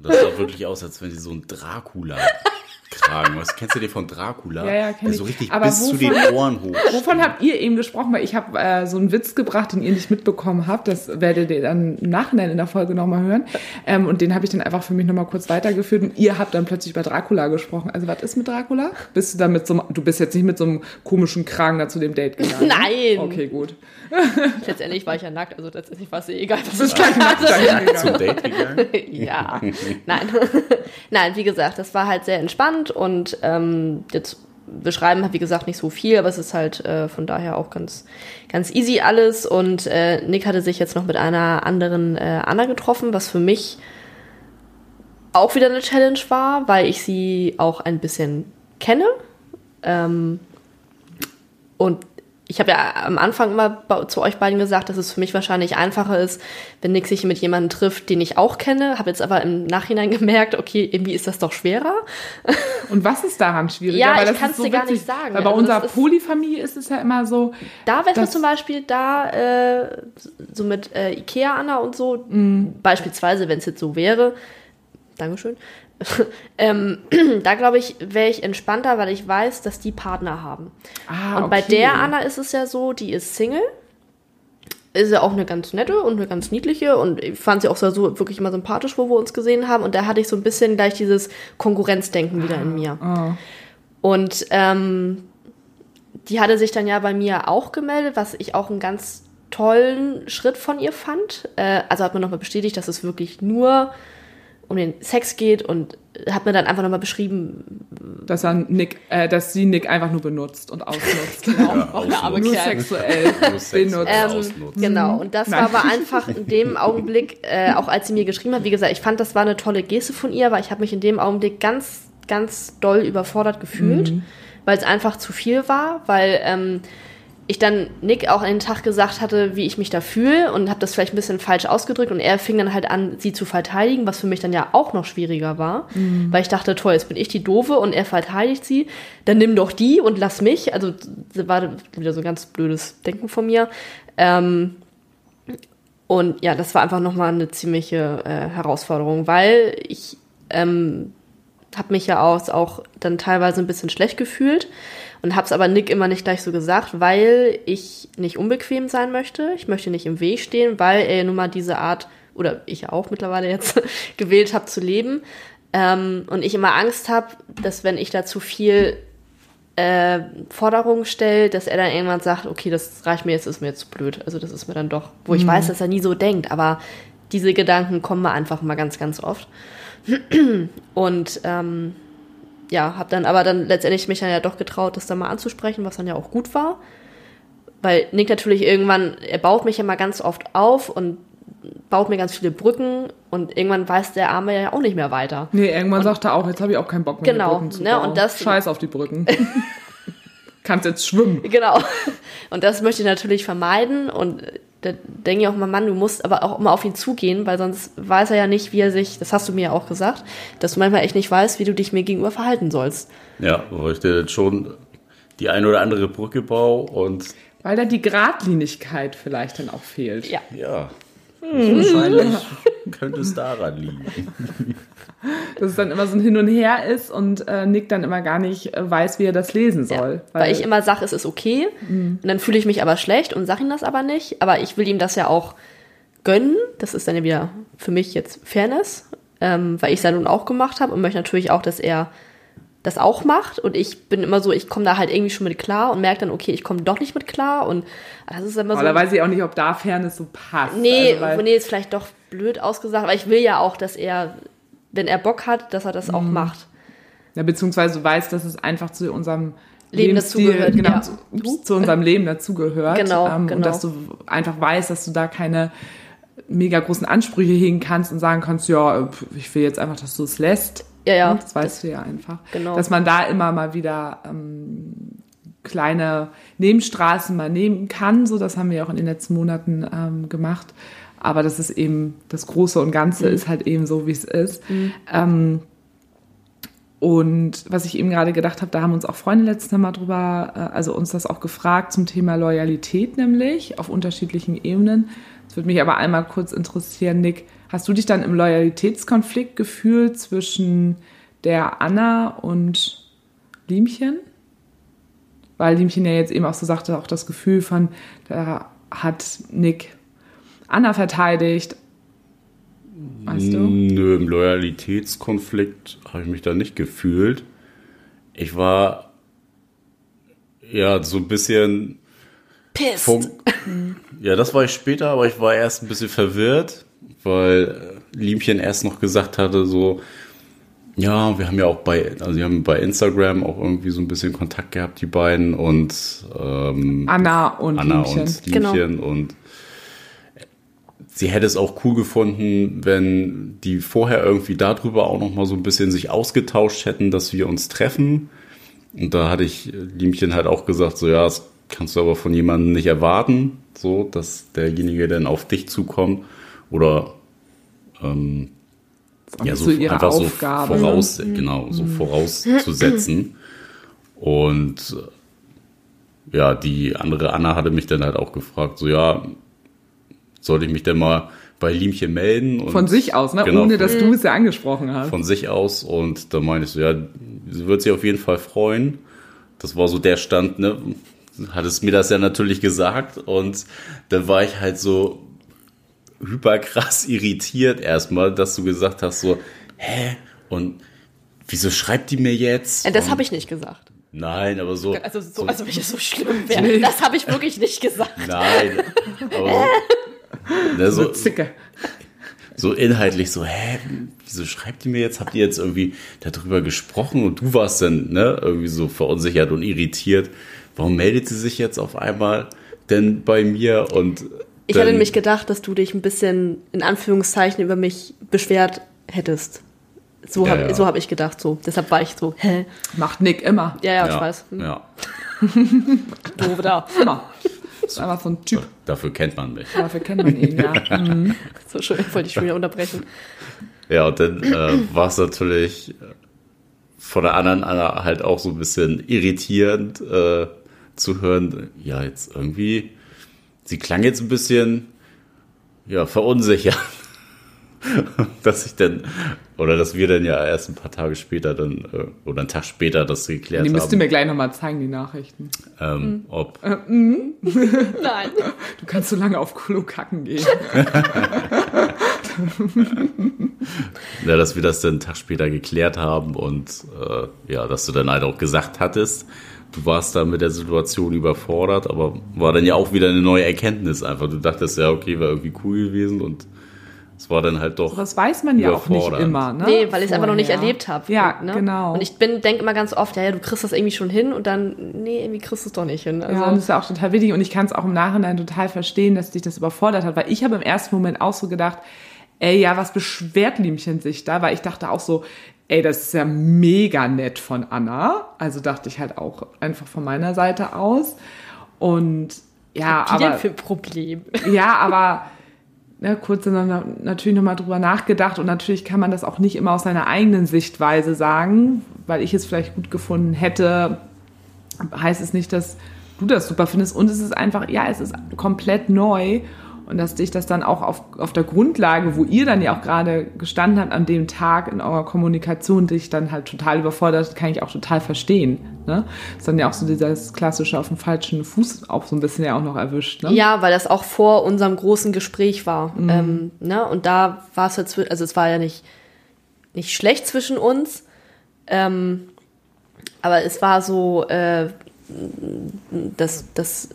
Das sah wirklich aus, als wenn sie so einen Dracula tragen. Was kennst du den von Dracula? Ja, ja, kenn Der so ich. richtig Aber bis zu den wovon- Ohren hoch. Wovon habt ihr eben gesprochen? Weil ich habe äh, so einen Witz gebracht, den ihr nicht mitbekommen habt. Das werdet ihr dann im Nachhinein in der Folge nochmal hören. Ähm, und den habe ich dann einfach für mich nochmal kurz weitergeführt. Und ihr habt dann plötzlich über Dracula gesprochen. Also was ist mit Dracula? Bist du dann mit so einem, du bist jetzt nicht mit so einem komischen Kragen da zu dem Date gegangen? ne? Nein. Okay, gut. Letztendlich war ich ja nackt, also letztendlich war es ihr egal, was Das ist ich gleich nackt Nackt zum. Date gegangen? ja, nein. nein, wie gesagt, das war halt sehr entspannt und ähm, jetzt beschreiben hat wie gesagt nicht so viel, aber es ist halt äh, von daher auch ganz ganz easy alles. Und äh, Nick hatte sich jetzt noch mit einer anderen äh, Anna getroffen, was für mich auch wieder eine Challenge war, weil ich sie auch ein bisschen kenne. Ähm, und ich habe ja am Anfang immer zu euch beiden gesagt, dass es für mich wahrscheinlich einfacher ist, wenn Nick sich mit jemandem trifft, den ich auch kenne. Habe jetzt aber im Nachhinein gemerkt, okay, irgendwie ist das doch schwerer. Und was ist daran schwieriger? Ja, weil ich das kann's ist so dir gar witzig, nicht sagen. Weil bei Also unserer Polyfamilie ist es ja immer so, Da wäre zum Beispiel da äh, so mit äh, Ikea Anna und so, Mhm. beispielsweise, wenn es jetzt so wäre, Dankeschön. ähm, da glaube ich, wäre ich entspannter, weil ich weiß, dass die Partner haben. ah, Und bei okay. der Anna ist es ja so, die ist Single. Ist ja auch eine ganz nette und eine ganz niedliche und ich fand sie auch so, wirklich immer sympathisch, wo wir uns gesehen haben. Und da hatte ich so ein bisschen gleich dieses Konkurrenzdenken wieder in mir. Ah. Und ähm, die hatte sich dann ja bei mir auch gemeldet, was ich auch einen ganz tollen Schritt von ihr fand. Äh, also hat mir nochmal bestätigt, dass es wirklich nur um den Sex geht und hat mir dann einfach nochmal beschrieben, dass, er Nick, äh, dass sie Nick einfach nur benutzt und ausnutzt. Ja, auch der arme ausnutzt. nur sexuell Nur Sex benutzt. ähm, genau, und das Nein. war aber einfach in dem Augenblick, äh, auch als sie mir geschrieben hat, wie gesagt, ich fand, das war eine tolle Geste von ihr, weil ich habe mich in dem Augenblick ganz, ganz doll überfordert gefühlt, weil es einfach zu viel war, weil ähm, ich dann Nick auch an den Tag gesagt hatte, wie ich mich da fühle und habe das vielleicht ein bisschen falsch ausgedrückt und er fing dann halt an, sie zu verteidigen, was für mich dann ja auch noch schwieriger war, weil ich dachte, toll, jetzt bin ich die Doofe und er verteidigt sie, dann nimm doch die und lass mich. Also das war wieder so ein ganz blödes Denken von mir. Ähm, und ja, das war einfach nochmal eine ziemliche äh, Herausforderung, weil ich ähm, habe mich ja auch, auch dann teilweise ein bisschen schlecht gefühlt und habe es aber Nick immer nicht gleich so gesagt, weil ich nicht unbequem sein möchte. Ich möchte nicht im Weg stehen, weil er nun mal diese Art, oder ich auch mittlerweile jetzt, gewählt habe zu leben. Ähm, und ich immer Angst habe, dass wenn ich da zu viel äh, Forderungen stelle, dass er dann irgendwann sagt, okay, das reicht mir jetzt, ist mir jetzt zu blöd. Also das ist mir dann doch, wo ich weiß, dass er nie so denkt, aber diese Gedanken kommen mir einfach mal ganz, ganz oft. Und ähm, ja, habe dann aber dann letztendlich mich dann ja doch getraut, das dann mal anzusprechen, was dann ja auch gut war. Weil Nick natürlich irgendwann, er baut mich ja mal ganz oft auf und baut mir ganz viele Brücken und irgendwann weiß der Arme ja auch nicht mehr weiter. Nee, irgendwann sagt er auch, jetzt habe ich auch keinen Bock mehr, Genau, Brücken zu ne, bauen. und das- Scheiß auf die Brücken. Kannst jetzt schwimmen. Genau. Und das möchte ich natürlich vermeiden. Und da denke ich auch mal, Mann, du musst aber auch immer auf ihn zugehen, weil sonst weiß er ja nicht, wie er sich, das hast du mir ja auch gesagt, dass du manchmal echt nicht weißt, wie du dich mir gegenüber verhalten sollst. Ja, wo ich dir jetzt schon die eine oder andere Brücke baue und Weil da die Gradlinigkeit vielleicht dann auch fehlt. Ja. ja, wahrscheinlich könnte es daran liegen. Dass es dann immer so ein Hin und Her ist und äh, Nick dann immer gar nicht äh, weiß, wie er das lesen Ja, soll. weil, ich immer sage, es ist okay. Mhm. Und dann fühle ich mich aber schlecht und sage ihm das aber nicht. Aber ich will ihm das ja auch gönnen. Das ist dann ja wieder für mich jetzt Fairness, ähm, weil ich es ja nun auch gemacht habe und möchte natürlich auch, dass er das auch macht. Und ich bin immer so, ich komme da halt irgendwie schon mit klar und merke dann, okay, ich komme doch nicht mit klar. Und das ist immer so. Da weiß ich auch nicht, ob da Fairness so passt. Nee, also, nee, ist vielleicht doch blöd ausgesagt, aber ich will ja auch, dass er, wenn er Bock hat, dass er das Mhm. auch macht. ja, beziehungsweise du weißt, dass es einfach zu unserem Leben dazugehört, genau, ja. zu, ups, zu unserem Leben dazugehört. Genau, ähm, genau. Und dass du einfach weißt, dass du da keine mega großen Ansprüche hegen kannst und sagen kannst, ja, ich will jetzt einfach, dass du es lässt. Ja, ja. Das weißt du ja einfach. Genau. Dass man da immer mal wieder ähm, kleine Nebenstraßen mal nehmen kann. So, das haben wir auch in den letzten Monaten ähm, gemacht. Aber das ist eben, das Große und Ganze Mhm. ist halt eben so, wie es ist. Ähm, und was ich eben gerade gedacht habe, da haben uns auch Freunde letztes Mal drüber, äh, also uns das auch gefragt zum Thema Loyalität nämlich auf unterschiedlichen Ebenen. Es würde mich aber einmal kurz interessieren, Nick, hast du dich dann im Loyalitätskonflikt gefühlt zwischen der Anna und Liemchen? Weil Liemchen ja jetzt eben auch so sagte, auch das Gefühl von, da hat Nick Anna verteidigt. Weißt du? Nö, im Loyalitätskonflikt habe ich mich da nicht gefühlt. Ich war ja so ein bisschen Piss. Funk. Ja, das war ich später, aber ich war erst ein bisschen verwirrt, weil äh, Liemchen erst noch gesagt hatte, so, ja, wir haben ja auch bei, also wir haben bei Instagram auch irgendwie so ein bisschen Kontakt gehabt, die beiden und ähm, Anna und Anna Liemchen. und Genau. Liemchen und sie hätte es auch cool gefunden, wenn die vorher irgendwie darüber auch noch mal so ein bisschen sich ausgetauscht hätten, dass wir uns treffen. Und da hatte ich Liemchen halt auch gesagt, so ja, das kannst du aber von jemandem nicht erwarten, so, dass derjenige dann auf dich zukommt oder ähm, ja, so, einfach Aufgabe. ne? so voraus, genau, so vorauszusetzen. Und äh, ja, die andere Anna hatte mich dann halt auch gefragt, so ja, sollte ich mich denn mal bei Liemchen melden? Und Von sich aus, ne? Genau, ohne dass du es ja angesprochen hast. von sich aus und da meinte ich so, ja, sie wird sich auf jeden Fall freuen. Das war so der Stand, ne? Hat es mir das ja natürlich gesagt und dann war ich halt so hyperkrass irritiert erstmal, dass du gesagt hast so, hä? Und wieso schreibt die mir jetzt? Das Und- habe ich nicht gesagt. Nein, aber so. Also, so, also wenn es so schlimm wäre. Das habe ich wirklich nicht gesagt. Nein, aber ne, so so, Zicke. so inhaltlich so, hä, wieso schreibt die mir jetzt? Habt ihr jetzt irgendwie darüber gesprochen und du warst dann ne, irgendwie so verunsichert und irritiert. Warum meldet sie sich jetzt auf einmal denn bei mir? Und Ich hatte nämlich gedacht, dass du dich ein bisschen in Anführungszeichen über mich beschwert hättest. So Ja, habe ja. so hab ich gedacht, so. Deshalb war ich so, hä? Macht Nick immer. Ja, ja, ja, ich weiß. Hm, Ja, Doof da. Immer. Ist einfach so ein Typ. dafür kennt man mich. Dafür kennt man ihn, ja. Mhm. So schön, wollte ich schon wieder unterbrechen. Ja, und dann äh, war es natürlich äh, von der anderen Anna halt auch so ein bisschen irritierend äh, zu hören. Ja, jetzt irgendwie, sie klang jetzt ein bisschen ja, verunsichert. dass ich dann, oder dass wir dann ja erst ein paar Tage später dann, äh, oder einen Tag später das geklärt Die müsst ihr haben, mir gleich nochmal zeigen, die Nachrichten. ähm, ob, Nein. Du kannst so lange auf Klo kacken gehen. ja, dass wir das dann einen Tag später geklärt haben und äh, ja, dass du dann halt auch gesagt hattest, du warst da mit der Situation überfordert, aber war dann ja auch wieder eine neue Erkenntnis einfach. Du dachtest ja, okay, war irgendwie cool gewesen und es war dann halt doch. Das weiß man ja auch nicht immer, ne? Nee, weil ich es einfach noch nicht erlebt habe. Ja, ne? genau. Und ich bin denke immer ganz oft, ja, ja, du kriegst das irgendwie schon hin und dann, nee, irgendwie kriegst du es doch nicht hin. Also, ja, und das ist ja auch total wichtig und ich kann es auch im Nachhinein total verstehen, dass dich das überfordert hat, weil ich habe im ersten Moment auch so gedacht, ey, ja, was beschwert Liemchen sich da? Weil ich dachte auch so, ey, das ist ja mega nett von Anna. Also dachte ich halt auch einfach von meiner Seite aus. Und ja, aber. denn für ein Problem? Ja, aber ne, kurz dann natürlich nochmal drüber nachgedacht und natürlich kann man das auch nicht immer aus seiner eigenen Sichtweise sagen, weil ich es vielleicht gut gefunden hätte, heißt es nicht, dass du das super findest. Und es ist einfach, ja, es ist komplett neu und dass dich das dann auch auf, auf der Grundlage, wo ihr dann ja auch gerade gestanden habt an dem Tag in eurer Kommunikation, dich dann halt total überfordert, kann ich auch total verstehen. Ne? Ist dann ja auch so dieses klassische auf dem falschen Fuß auch so ein bisschen ja auch noch erwischt. Ne? Ja, weil das auch vor unserem großen Gespräch war. Ähm, ne? Und da war es jetzt, also es war ja nicht, nicht schlecht zwischen uns, ähm, aber es war so, äh, dass, dass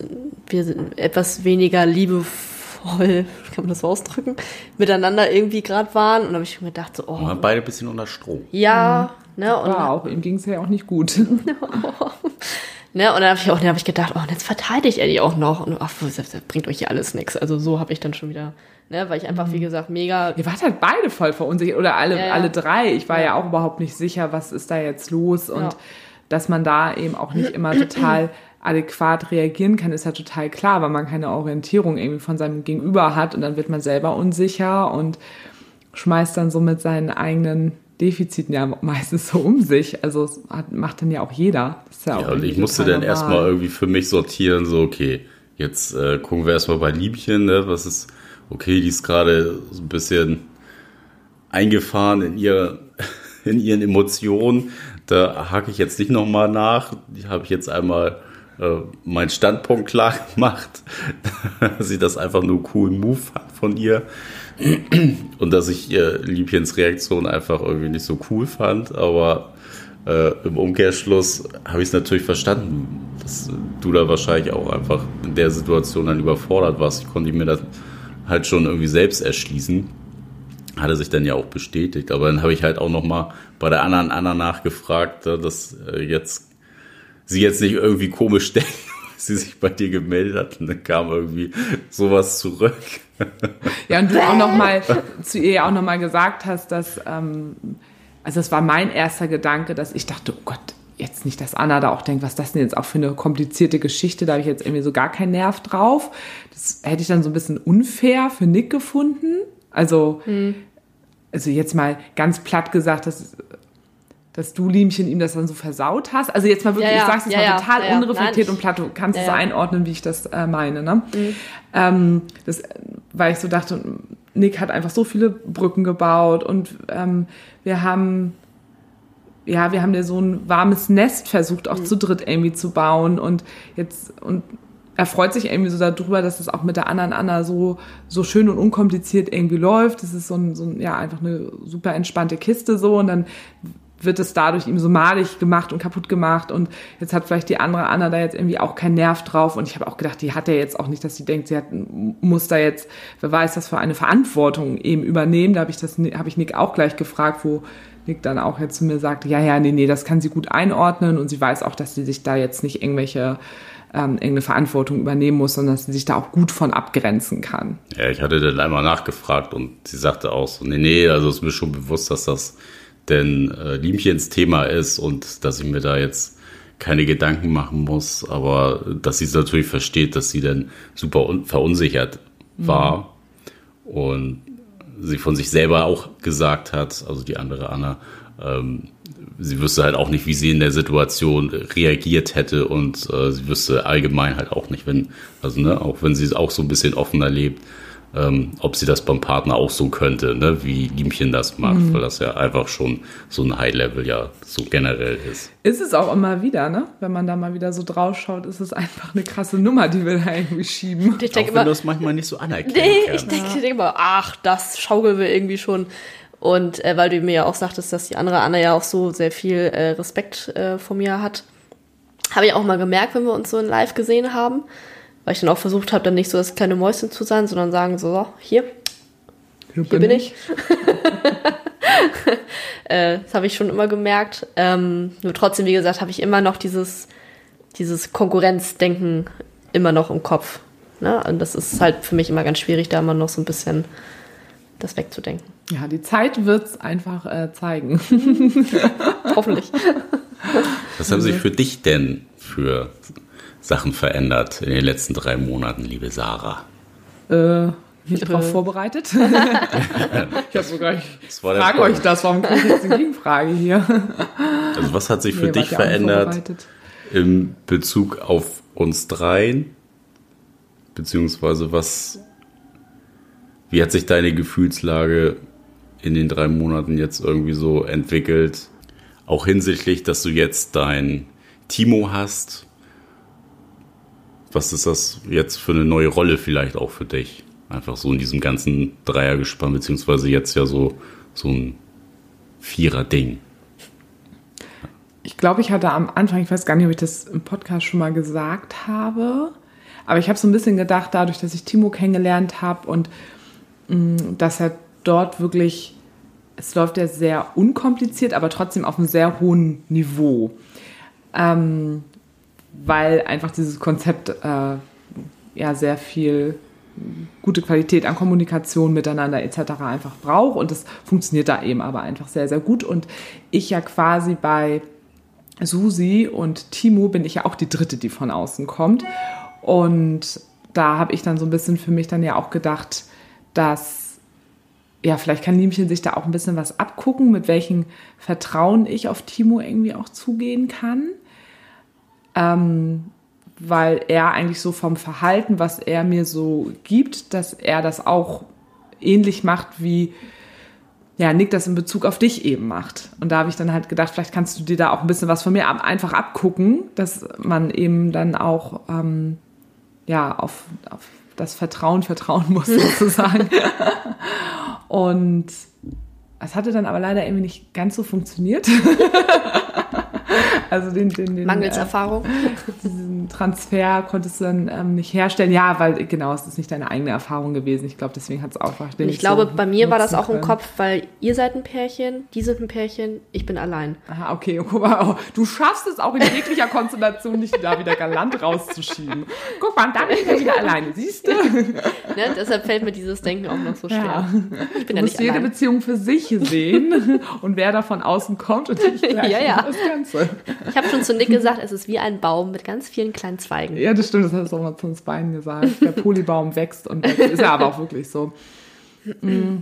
wir etwas weniger liebevoll, kann man das so ausdrücken, miteinander irgendwie gerade waren. Und da habe ich mir gedacht, so, oh, waren beide ein bisschen unter Strom. ja, ne? Und War auch, ihm ging es ja auch nicht gut. Ne, und dann habe ich, auch- dann hab ich gedacht, oh, und jetzt verteidigt er die auch noch. Und ach, das, das bringt euch ja alles nichts. Also so habe ich dann schon wieder, ne, weil ich einfach, wie gesagt, mega. Ihr wart halt beide voll verunsichert oder alle, Ja, ja. alle drei. Ich war ja. Ja. auch überhaupt nicht sicher, was ist da jetzt los und Ja. dass man da eben auch nicht immer total adäquat reagieren kann, ist ja total klar, weil man keine Orientierung irgendwie von seinem Gegenüber hat und dann wird man selber unsicher und schmeißt dann so mit seinen eigenen Defiziten ja meistens so um sich. Also hat, macht dann ja auch jeder. Das ist ja, auch Ja, und ich musste dann erstmal irgendwie für mich sortieren, so, okay, jetzt äh, gucken wir erstmal bei Liebchen, ne, was ist, okay, die ist gerade so ein bisschen eingefahren in, ihr, in ihren Emotionen. Da hake ich jetzt nicht nochmal nach. Die habe ich jetzt einmal äh, meinen Standpunkt klar gemacht, dass ich das einfach nur cool Move fand von ihr. Und dass ich ihr Liebchens Reaktion einfach irgendwie nicht so cool fand, aber äh, im Umkehrschluss habe ich es natürlich verstanden, dass du da wahrscheinlich auch einfach in der Situation dann überfordert warst. Ich konnte mir das halt schon irgendwie selbst erschließen. Hatte sich dann ja auch bestätigt. Aber dann habe ich halt auch noch mal bei der anderen Anna nachgefragt, äh, dass äh, jetzt sie jetzt nicht irgendwie komisch denkt, weil sie sich bei dir gemeldet hat. Und dann kam irgendwie sowas zurück. Ja, und du auch noch mal zu ihr ja auch noch mal gesagt hast, dass, ähm, also es war mein erster Gedanke, dass ich dachte, oh Gott, jetzt nicht, dass Anna da auch denkt, was das denn jetzt auch für eine komplizierte Geschichte, da habe ich jetzt irgendwie so gar keinen Nerv drauf. Das hätte ich dann so ein bisschen unfair für Nick gefunden. Also, also jetzt mal ganz platt gesagt, dass, dass du, Liemchen, ihm das dann so versaut hast. Also jetzt mal wirklich, Ja, ja, ich sag's jetzt ja, mal total unreflektiert Nein, und platt, du kannst es einordnen, wie ich das äh, meine. Ne? Ähm, das, weil ich so dachte, Nick hat einfach so viele Brücken gebaut und ähm, wir haben ja, wir haben ja so ein warmes Nest versucht, auch zu dritt irgendwie zu bauen und jetzt und er freut sich irgendwie so darüber, dass es auch mit der anderen Anna so, so schön und unkompliziert irgendwie läuft. Das ist so ein, so ein, ja, einfach eine super entspannte Kiste so und dann wird es dadurch ihm so malig gemacht und kaputt gemacht und jetzt hat vielleicht die andere Anna da jetzt irgendwie auch keinen Nerv drauf und ich habe auch gedacht, die hat ja jetzt auch nicht, dass sie denkt, sie hat, muss da jetzt, wer weiß, was für eine Verantwortung eben übernehmen. Da habe ich das, habe ich Nick auch gleich gefragt, wo Nick dann auch jetzt zu mir sagte, ja, ja, nee, nee, das kann sie gut einordnen und sie weiß auch, dass sie sich da jetzt nicht irgendwelche ähm, irgendeine Verantwortung übernehmen muss, sondern dass sie sich da auch gut von abgrenzen kann. Ja, ich hatte dann einmal nachgefragt und sie sagte auch so, nee, nee, also ist mir schon bewusst, dass das denn äh, Liemchens Thema ist und dass ich mir da jetzt keine Gedanken machen muss, aber dass sie es natürlich versteht, dass sie dann super un verunsichert war und sie von sich selber auch gesagt hat, also die andere Anna, ähm, sie wüsste halt auch nicht, wie sie in der Situation reagiert hätte und äh, sie wüsste allgemein halt auch nicht, wenn, also ne, auch wenn sie es auch so ein bisschen offener lebt, ähm, ob sie das beim Partner auch so könnte, ne, wie Liemchen das macht, weil das ja einfach schon so ein High-Level ja so generell ist. Ist es auch immer wieder, ne? Wenn man da mal wieder so drauf schaut, ist es einfach eine krasse Nummer, die wir da irgendwie schieben. Ich Auch denke wenn immer, du es manchmal nicht so anerkennen nee, kannst. ich denke ich denke immer, ach, das schaukeln wir irgendwie schon. Und äh, weil du mir ja auch sagtest, dass die andere Anna ja auch so sehr viel äh, Respekt äh, vor mir hat, habe ich auch mal gemerkt, wenn wir uns so in Live gesehen haben, weil ich dann auch versucht habe, dann nicht so das kleine Mäuschen zu sein, sondern sagen so, so hier, hier bin ich. äh, das habe ich schon immer gemerkt. Ähm, nur trotzdem, wie gesagt, habe ich immer noch dieses, dieses Konkurrenzdenken immer noch im Kopf. Ne? Und das ist halt für mich immer ganz schwierig, da immer noch so ein bisschen das wegzudenken. Ja, die Zeit wird es einfach äh, zeigen. Hoffentlich. Was haben sich für dich denn für Sachen verändert in den letzten drei Monaten, liebe Sarah? Äh, nicht darauf vorbereitet. ich habe sogar, ich frage euch das, warum kommt jetzt eine Gegenfrage hier? Also was hat sich für nee, dich verändert im Bezug auf uns dreien? Beziehungsweise was, wie hat sich deine Gefühlslage in den drei Monaten jetzt irgendwie so entwickelt? Auch hinsichtlich, dass du jetzt dein Timo hast. Was ist das jetzt für eine neue Rolle vielleicht auch für dich? Einfach so in diesem ganzen Dreiergespann, beziehungsweise jetzt ja so, so ein Vierer-Ding. Ich glaube, ich hatte am Anfang, ich weiß gar nicht, ob ich das im Podcast schon mal gesagt habe, aber ich habe so ein bisschen gedacht, dadurch, dass ich Timo kennengelernt habe und mh, mm, dass er dort wirklich, es läuft ja sehr unkompliziert, aber trotzdem auf einem sehr hohen Niveau. Ähm, weil einfach dieses Konzept äh, ja sehr viel gute Qualität an Kommunikation miteinander etc. einfach braucht und das funktioniert da eben aber einfach sehr, sehr gut und ich ja quasi bei Susi und Timo bin ich ja auch die dritte, die von außen kommt und da habe ich dann so ein bisschen für mich dann ja auch gedacht, dass ja, vielleicht kann Liemchen sich da auch ein bisschen was abgucken, mit welchem Vertrauen ich auf Timo irgendwie auch zugehen kann. Ähm, weil er eigentlich so vom Verhalten, was er mir so gibt, dass er das auch ähnlich macht wie ja, Nick das in Bezug auf dich eben macht. Und da habe ich dann halt gedacht, vielleicht kannst du dir da auch ein bisschen was von mir ab, einfach abgucken, dass man eben dann auch ähm, ja auf, auf das Vertrauen vertrauen muss sozusagen. Und es hatte dann aber leider irgendwie nicht ganz so funktioniert. Also den, den, den Mangels äh. Diesen Transfer konntest du dann ähm, nicht herstellen. Ja, weil genau, es ist nicht deine eigene Erfahrung gewesen. Ich glaube, deswegen hat es auch den Ich glaube, so bei mir war das auch können. im Kopf, weil ihr seid ein Pärchen, die sind ein Pärchen, ich bin allein. Aha, okay. Guck mal, oh, du schaffst es auch in jeglicher Konstellation nicht da wieder galant rauszuschieben. Guck mal, dann bin ich wieder alleine, siehst du? ne, deshalb fällt mir dieses Denken auch noch so schwer. Ja. Ich bin du ja musst jede allein. Beziehung für sich sehen und wer da von außen kommt und ich gleich ja, ja. das Ganze. Ich habe schon zu Nick gesagt, es ist wie ein Baum mit ganz vielen kleinen Zweigen. Ja, das stimmt, das hast du auch mal zu uns beiden gesagt. Der Polybaum wächst und wächst. Ist ja aber auch wirklich so. Mm.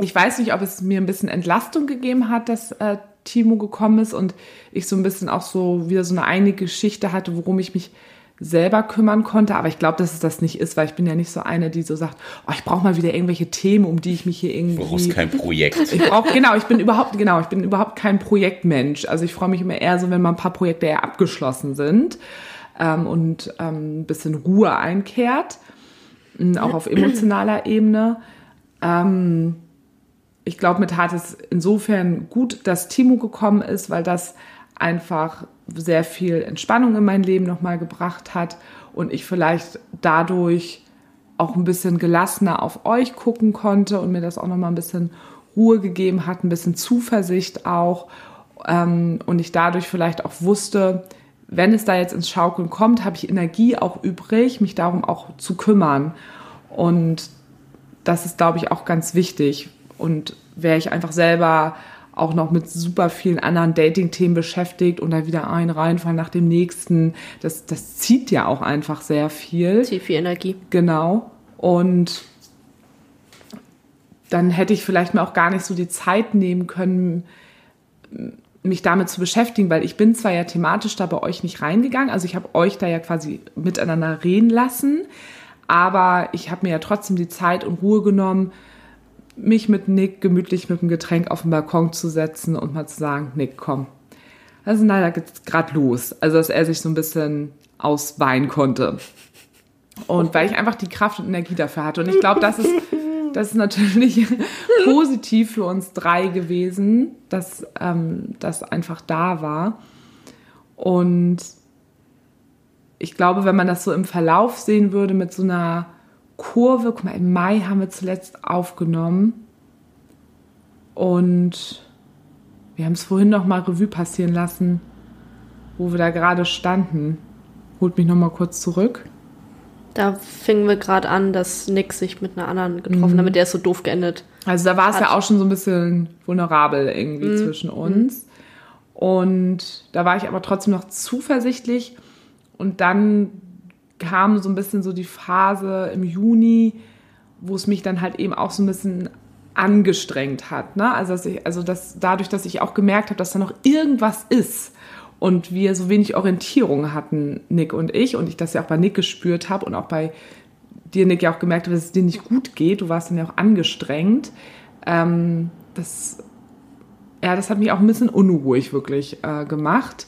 Ich weiß nicht, ob es mir ein bisschen Entlastung gegeben hat, dass äh, Timo gekommen ist und ich so ein bisschen auch so wieder so eine eigene Geschichte hatte, worum ich mich selber kümmern konnte. Aber ich glaube, dass es das nicht ist, weil ich bin ja nicht so eine, die so sagt, oh, ich brauche mal wieder irgendwelche Themen, um die ich mich hier irgendwie. Du brauchst kein Projekt. Ich brauche genau, ich bin überhaupt genau, ich bin überhaupt kein Projektmensch. Also ich freue mich immer eher so, wenn mal ein paar Projekte eher abgeschlossen sind ähm, und ähm, ein bisschen Ruhe einkehrt, auch auf emotionaler Ebene. Ähm, ich glaube, mit hat es insofern gut, dass Timo gekommen ist, weil das einfach sehr viel Entspannung in mein Leben nochmal gebracht hat und ich vielleicht dadurch auch ein bisschen gelassener auf euch gucken konnte und mir das auch nochmal ein bisschen Ruhe gegeben hat, ein bisschen Zuversicht auch ähm, und ich dadurch vielleicht auch wusste, wenn es da jetzt ins Schaukeln kommt, habe ich Energie auch übrig, mich darum auch zu kümmern. Und das ist, glaube ich, auch ganz wichtig. Und wäre ich einfach selber auch noch mit super vielen anderen Dating-Themen beschäftigt und da wieder ein reinfallen nach dem nächsten. Das, das zieht ja auch einfach sehr viel. Zieht viel Energie. Genau. Und dann hätte ich vielleicht mir auch gar nicht so die Zeit nehmen können, mich damit zu beschäftigen, weil ich bin zwar ja thematisch da bei euch nicht reingegangen, also ich habe euch da ja quasi miteinander reden lassen, aber ich habe mir ja trotzdem die Zeit und Ruhe genommen, mich mit Nick gemütlich mit dem Getränk auf den Balkon zu setzen und mal zu sagen, Nick, komm. Also na, da geht's gerade los. Also dass er sich so ein bisschen ausweinen konnte. Und weil ich einfach die Kraft und Energie dafür hatte. Und ich glaube, das ist, das ist natürlich positiv für uns drei gewesen, dass ähm, das einfach da war. Und ich glaube, wenn man das so im Verlauf sehen würde mit so einer Kurve, guck mal, im Mai haben wir zuletzt aufgenommen und wir haben es vorhin noch mal Revue passieren lassen, wo wir da gerade standen. Holt mich noch mal kurz zurück. Da fingen wir gerade an, dass Nick sich mit einer anderen getroffen hat, mit der ist so doof geendet. Also da war es ja auch schon so ein bisschen vulnerabel irgendwie zwischen uns. Und da war ich aber trotzdem noch zuversichtlich. Und dann kam so ein bisschen so die Phase im Juni, wo es mich dann halt eben auch so ein bisschen angestrengt hat. Ne? Also, dass ich, also dass dadurch, dass ich auch gemerkt habe, dass da noch irgendwas ist und wir so wenig Orientierung hatten, Nick und ich, und ich das ja auch bei Nick gespürt habe und auch bei dir, Nick, ja auch gemerkt habe, dass es dir nicht gut geht. Du warst dann ja auch angestrengt. Ähm, das, ja, das hat mich auch ein bisschen unruhig wirklich äh, gemacht.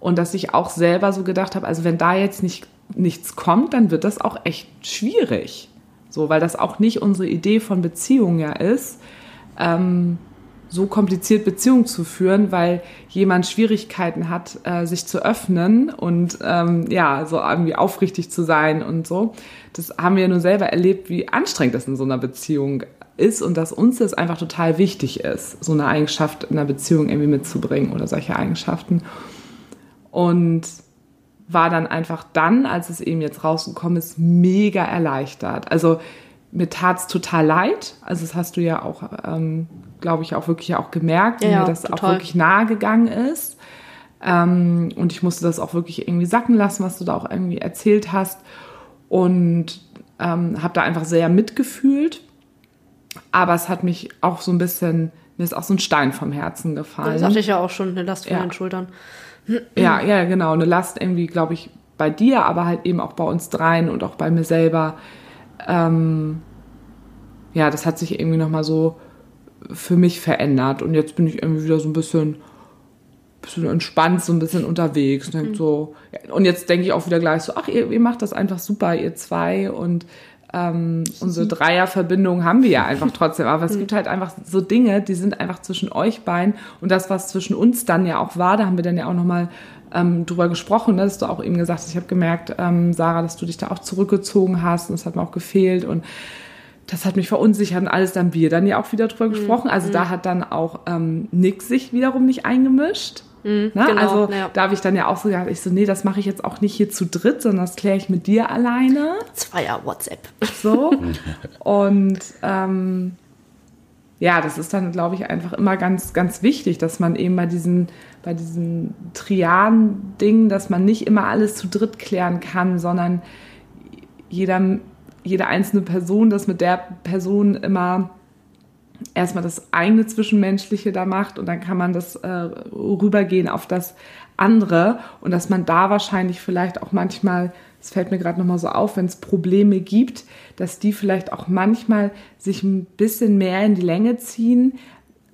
Und dass ich auch selber so gedacht habe, also wenn da jetzt nicht, nichts kommt, dann wird das auch echt schwierig. So, weil das auch nicht unsere Idee von Beziehung ja ist, ähm, so kompliziert Beziehung zu führen, weil jemand Schwierigkeiten hat, äh, sich zu öffnen und ähm, ja, so irgendwie aufrichtig zu sein und so. Das haben wir nur selber erlebt, wie anstrengend das in so einer Beziehung ist und dass uns das einfach total wichtig ist, so eine Eigenschaft in einer Beziehung irgendwie mitzubringen oder solche Eigenschaften. Und war dann einfach dann, als es eben jetzt rausgekommen ist, mega erleichtert. Also mir tat's total leid. Also das hast du ja auch, ähm, glaube ich, auch wirklich auch gemerkt, wie Ja, ja, mir das auch total. wirklich nahe gegangen ist. Ähm, und ich musste das auch wirklich irgendwie sacken lassen, was du da auch irgendwie erzählt hast. Und ähm, habe da einfach sehr mitgefühlt. Aber es hat mich auch so ein bisschen, mir ist auch so ein Stein vom Herzen gefallen. Das sagte ich ja auch schon, eine Last von Ja. den Schultern. Ja, ja, genau. Eine Last irgendwie, glaube ich, bei dir, aber halt eben auch bei uns dreien und auch bei mir selber. Ähm, ja, das hat sich irgendwie nochmal so für mich verändert. Und jetzt bin ich irgendwie wieder so ein bisschen, bisschen entspannt, so ein bisschen unterwegs. Und, denk so, und jetzt denke ich auch wieder gleich so, ach, ihr, ihr macht das einfach super, ihr zwei. Und ähm, unsere Dreierverbindung haben wir ja einfach trotzdem. Aber es gibt halt einfach so Dinge, die sind einfach zwischen euch beiden. Und das, was zwischen uns dann ja auch war, da haben wir dann ja auch nochmal ähm, drüber gesprochen, ne, dass du auch eben gesagt hast, ich habe gemerkt, ähm, Sarah, dass du dich da auch zurückgezogen hast und das hat mir auch gefehlt und das hat mich verunsichert und alles, dann wir dann ja auch wieder drüber gesprochen. Also da hat dann auch ähm, Nick sich wiederum nicht eingemischt. Ne? genau, also ja. da habe ich dann ja auch so gedacht, ich so, nee, das mache ich jetzt auch nicht hier zu dritt, sondern das kläre ich mit dir alleine. Zweier WhatsApp. So. Und ähm, ja, das ist dann, glaube ich, einfach immer ganz, ganz wichtig, dass man eben bei diesen, bei diesen Triaden-Dingen, dass man nicht immer alles zu dritt klären kann, sondern jeder, jede einzelne Person das mit der Person immer erstmal das eigene Zwischenmenschliche da macht und dann kann man das äh, rübergehen auf das andere und dass man da wahrscheinlich vielleicht auch manchmal, es fällt mir gerade nochmal so auf, wenn es Probleme gibt, dass die vielleicht auch manchmal sich ein bisschen mehr in die Länge ziehen,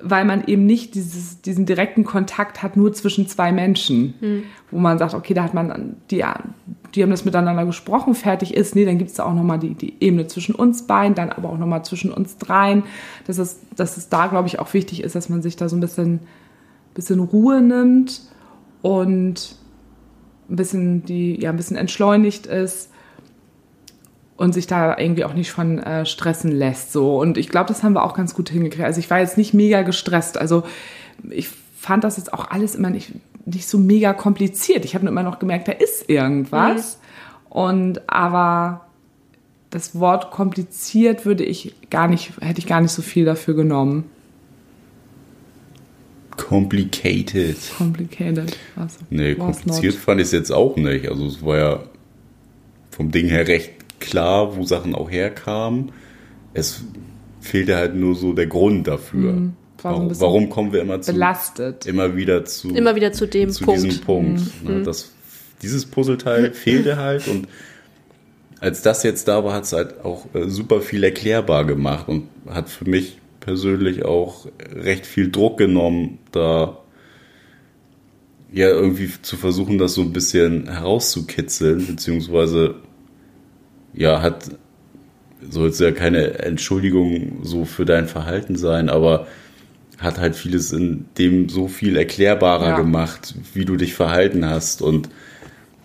weil man eben nicht dieses, diesen direkten Kontakt hat nur zwischen zwei Menschen, wo man sagt, okay, da hat man, die, die haben das miteinander gesprochen, fertig ist. Nee, dann gibt es da auch nochmal die, die Ebene zwischen uns beiden, dann aber auch nochmal zwischen uns dreien. Dass es, dass es da, glaube ich, auch wichtig ist, dass man sich da so ein bisschen, bisschen Ruhe nimmt und ein bisschen die, ja, ein bisschen entschleunigt ist und sich da irgendwie auch nicht von äh, stressen lässt. So. Und ich glaube, das haben wir auch ganz gut hingekriegt. Also ich war jetzt nicht mega gestresst. Also ich fand das jetzt auch alles immer nicht, nicht so mega kompliziert. Ich habe nur immer noch gemerkt, da ist irgendwas. Und aber das Wort kompliziert würde ich gar nicht, hätte ich gar nicht so viel dafür genommen. Complicated. Complicated. Was, Nee, kompliziert not. fand ich es jetzt auch nicht. Also es war ja vom Ding her recht klar, wo Sachen auch herkamen. Es fehlte halt nur so der Grund dafür. ein warum, warum kommen wir immer zu Belastet. immer wieder zu Immer wieder zu dem zu Punkt. diesem Punkt. Ne, das, dieses Puzzleteil fehlte halt und als das jetzt da war, hat es halt auch äh, super viel erklärbar gemacht und hat für mich persönlich auch recht viel Druck genommen, da ja irgendwie zu versuchen, das so ein bisschen herauszukitzeln, beziehungsweise ja, hat soll jetzt ja keine Entschuldigung so für dein Verhalten sein, aber hat halt vieles in dem so viel erklärbarer Ja. gemacht, wie du dich verhalten hast und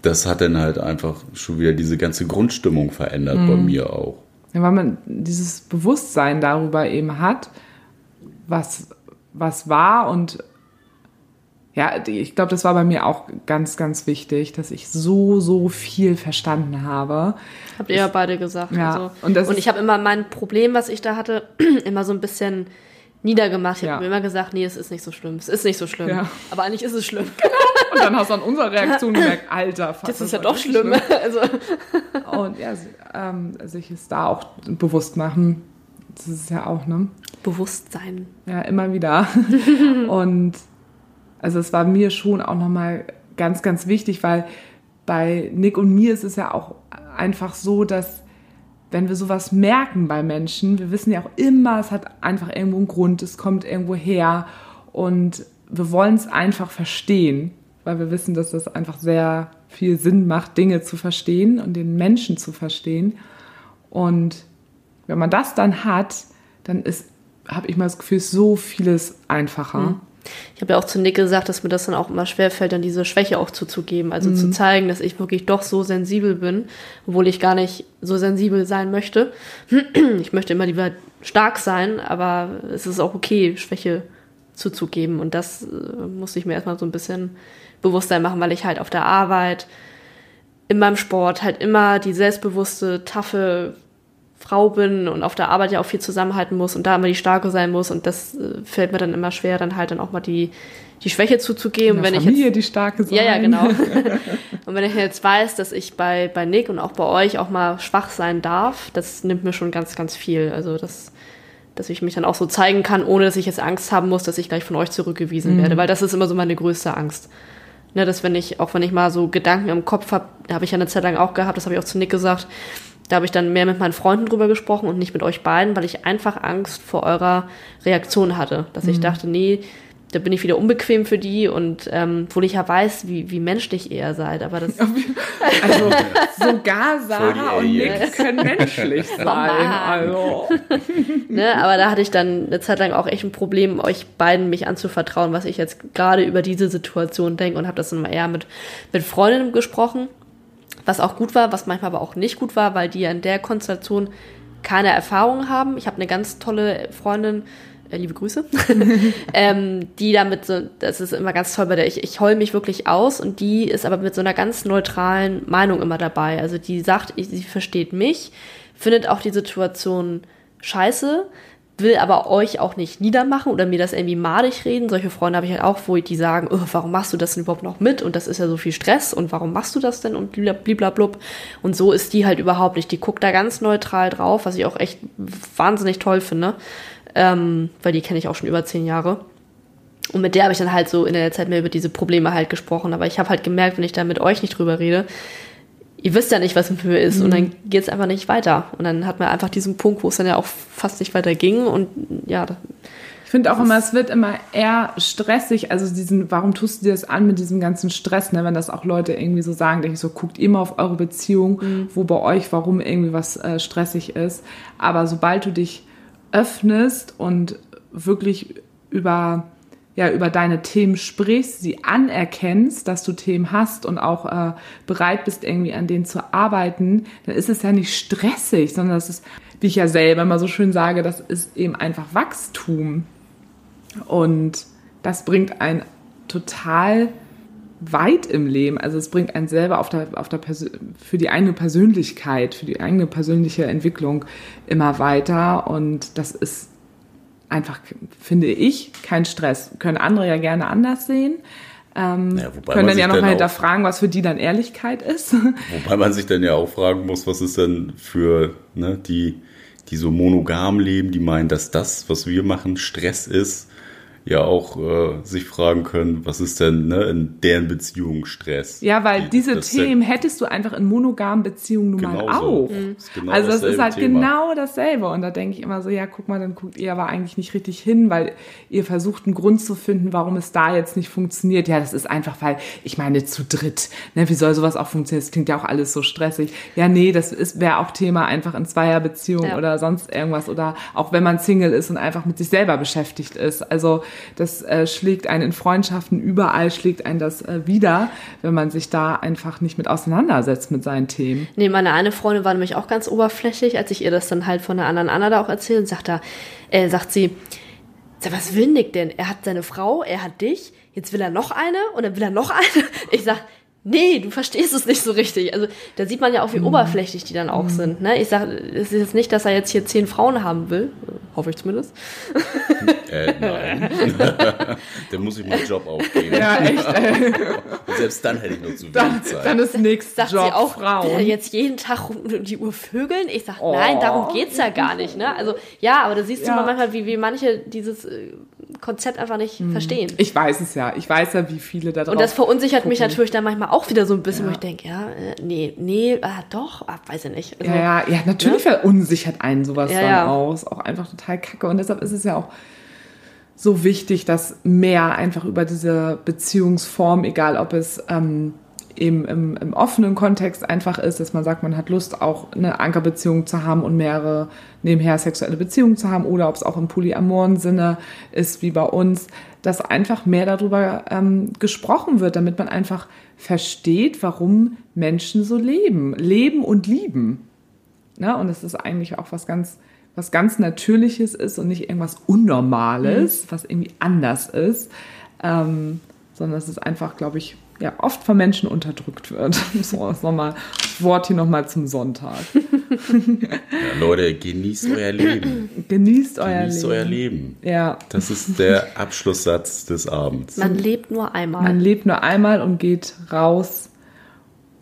das hat dann halt einfach schon wieder diese ganze Grundstimmung verändert bei mir auch. Ja, weil man dieses Bewusstsein darüber eben hat, was, was war und ja, ich glaube, das war bei mir auch ganz, ganz wichtig, dass ich so, so viel verstanden habe. Habt ihr ja beide gesagt. Ja, Also. und das Und ist- ich habe immer mein Problem, was ich da hatte, immer so ein bisschen niedergemacht. Ich Ja. habe mir immer gesagt, nee, es ist nicht so schlimm. Es ist nicht so schlimm. Ja. Aber eigentlich ist es schlimm. Und dann hast du an unserer Reaktion gemerkt, Alter, fuck, Das ist war ja doch wirklich schlimm. Also, Und ja, ähm, sich es da auch bewusst machen, das ist ja auch, ne? Bewusstsein. Ja, immer wieder. Und also es war mir schon auch nochmal ganz, ganz wichtig, weil bei Nick und mir ist es ja auch einfach so, dass wenn wir sowas merken bei Menschen, wir wissen ja auch immer, es hat einfach irgendwo einen Grund, es kommt irgendwo her und wir wollen es einfach verstehen, weil wir wissen, dass das einfach sehr viel Sinn macht, Dinge zu verstehen und den Menschen zu verstehen. Und wenn man das dann hat, dann ist, habe ich mal das Gefühl, so vieles einfacher. Ich habe ja auch zu Nick gesagt, dass mir das dann auch immer schwerfällt, dann diese Schwäche auch zuzugeben. Also zu zeigen, dass ich wirklich doch so sensibel bin, obwohl ich gar nicht so sensibel sein möchte. Ich möchte immer lieber stark sein, aber es ist auch okay, Schwäche zuzugeben. Und das äh, musste ich mir erstmal so ein bisschen Bewusstsein machen, weil ich halt auf der Arbeit, in meinem Sport halt immer die selbstbewusste, taffe Frau bin und auf der Arbeit ja auch viel zusammenhalten muss und da immer die Starke sein muss und das äh, fällt mir dann immer schwer, dann halt dann auch mal die, die Schwäche zuzugeben. In der wenn ich Familie jetzt, die starke sein. ja, ja, genau. und wenn ich jetzt weiß, dass ich bei, bei Nick und auch bei euch auch mal schwach sein darf, das nimmt mir schon ganz, ganz viel. Also das, dass ich mich dann auch so zeigen kann, ohne dass ich jetzt Angst haben muss, dass ich gleich von euch zurückgewiesen werde, weil das ist immer so meine größte Angst. Ne, dass wenn ich, auch wenn ich mal so Gedanken im Kopf habe, da habe ich ja eine Zeit lang auch gehabt, das habe ich auch zu Nick gesagt, da habe ich dann mehr mit meinen Freunden drüber gesprochen und nicht mit euch beiden, weil ich einfach Angst vor eurer Reaktion hatte. Dass ich dachte, nee, da bin ich wieder unbequem für die und ähm, obwohl ich ja weiß, wie, wie menschlich ihr seid, aber das Also sogar Voll die Sarah und. Nick können menschlich sein. Also ne, aber da hatte ich dann eine Zeit lang auch echt ein Problem, euch beiden mich anzuvertrauen, was ich jetzt gerade über diese Situation denke und habe das dann mal eher mit, mit Freundinnen gesprochen, was auch gut war, was manchmal aber auch nicht gut war, weil die ja in der Konstellation keine Erfahrung haben. Ich habe eine ganz tolle Freundin, äh, liebe Grüße, ähm, die damit so, das ist immer ganz toll bei der, ich, ich heul mich wirklich aus und die ist aber mit so einer ganz neutralen Meinung immer dabei. Also die sagt, ich, sie versteht mich, findet auch die Situation scheiße, will aber euch auch nicht niedermachen oder mir das irgendwie madig reden. Solche Freunde habe ich halt auch, wo die sagen, oh, warum machst du das denn überhaupt noch mit? Und das ist ja so viel Stress und warum machst du das denn? Und bliblablub. Und so ist die halt überhaupt nicht. Die guckt da ganz neutral drauf, was ich auch echt wahnsinnig toll finde. Ähm, weil die kenne ich auch schon über zehn Jahre. Und mit der habe ich dann halt so in der Zeit mehr über diese Probleme halt gesprochen. Aber ich habe halt gemerkt, wenn ich da mit euch nicht drüber rede, ihr wisst ja nicht, was mit mir ist. Und dann geht es einfach nicht weiter. Und dann hat man einfach diesen Punkt, wo es dann ja auch fast nicht weiter ging. Und ja, ich finde auch immer, es wird immer eher stressig. Also diesen, warum tust du dir das an mit diesem ganzen Stress? Ne? Wenn das auch Leute irgendwie so sagen, denke ich so, guckt immer auf eure Beziehung, wo bei euch, warum irgendwie was äh, stressig ist. Aber sobald du dich öffnest und wirklich über ja, über deine Themen sprichst, sie anerkennst, dass du Themen hast und auch äh, bereit bist, irgendwie an denen zu arbeiten, dann ist es ja nicht stressig, sondern das ist, wie ich ja selber immer so schön sage, das ist eben einfach Wachstum. Und das bringt einen total weit im Leben. Also es bringt einen selber auf der, auf der für die eigene Persönlichkeit, für die eigene persönliche Entwicklung immer weiter. Und das ist einfach, finde ich, kein Stress. Können andere ja gerne anders sehen. Ähm, Ja, können dann ja nochmal hinterfragen, was für die dann Ehrlichkeit ist. Wobei man sich dann ja auch fragen muss, was ist denn für ne, die, die so monogam leben, die meinen, dass das, was wir machen, Stress ist, ja auch äh, sich fragen können, was ist denn ne, in deren Beziehung Stress? Ja, weil Die- diese Themen hättest du einfach in monogamen Beziehungen nun mal auch. Das ist genau also das ist halt Thema. genau dasselbe. Und da denke ich immer so, ja, guck mal, dann guckt ihr aber eigentlich nicht richtig hin, weil ihr versucht einen Grund zu finden, warum es da jetzt nicht funktioniert. Ja, das ist einfach, weil, ich meine, zu dritt, ne, wie soll sowas auch funktionieren? Das klingt ja auch alles so stressig. Ja, nee, das ist wäre auch Thema einfach in Zweierbeziehung Ja. oder sonst irgendwas. Oder auch wenn man Single ist und einfach mit sich selber beschäftigt ist. Also das äh, schlägt einen in Freundschaften, überall schlägt einen das äh, wieder, wenn man sich da einfach nicht mit auseinandersetzt mit seinen Themen. Nee, meine eine Freundin war nämlich auch ganz oberflächlich, als ich ihr das dann halt von der anderen Anna da auch erzählt, sagt da, äh, sagt sie, was will Nick denn? Er hat seine Frau, er hat dich, jetzt will er noch eine und dann will er noch eine. Ich sag, nee, du verstehst es nicht so richtig. Also da sieht man ja auch, wie oberflächlich die dann auch sind. Ne? Ich sag, es ist jetzt nicht, dass er jetzt hier zehn Frauen haben will. Hoffe ich zumindest. Äh, nein. dann muss ich meinen Job aufgeben. Ja, echt. Ey. Und selbst dann hätte ich nur zu wenig Dann, Zeit. dann ist nächstes Sagt Job sie auch, Frauen. jetzt jeden Tag rund um die Uhr vögeln? Ich sag, Oh. nein, darum geht's ja gar nicht. Ne? Also ja, aber da siehst Ja. du mal manchmal, wie, wie manche dieses äh, Konzept einfach nicht verstehen. Ich weiß es ja. Ich weiß ja, wie viele da drauf Und das verunsichert mich gucken. natürlich dann manchmal auch wieder so ein bisschen, Ja. wo ich denke, ja, äh, nee, nee, ah, doch, ah, weiß ich nicht. Also, Ja, ja, ja, natürlich verunsichert einen sowas Ja, dann. Ist auch einfach total kacke. Und deshalb ist es ja auch so wichtig, dass mehr einfach über diese Beziehungsform, egal ob es ähm, eben im, im offenen Kontext einfach ist, dass man sagt, man hat Lust, auch eine Ankerbeziehung zu haben und mehrere nebenher sexuelle Beziehungen zu haben, oder ob es auch im polyamoren Sinne ist, wie bei uns, dass einfach mehr darüber ähm, gesprochen wird, damit man einfach versteht, warum Menschen so leben, leben und lieben. Ne? Und es ist eigentlich auch was ganz, was ganz Natürliches ist und nicht irgendwas Unnormales, was irgendwie anders ist, ähm, sondern es ist einfach, glaube ich, ja, oft von Menschen unterdrückt wird. So, das nochmal, das Wort hier nochmal zum Sonntag. Ja, Leute, genießt euer Leben. Genießt euer Genießt Leben. euer Leben. Ja, Das ist der Abschlusssatz des Abends. Man lebt nur einmal. man lebt nur einmal und geht raus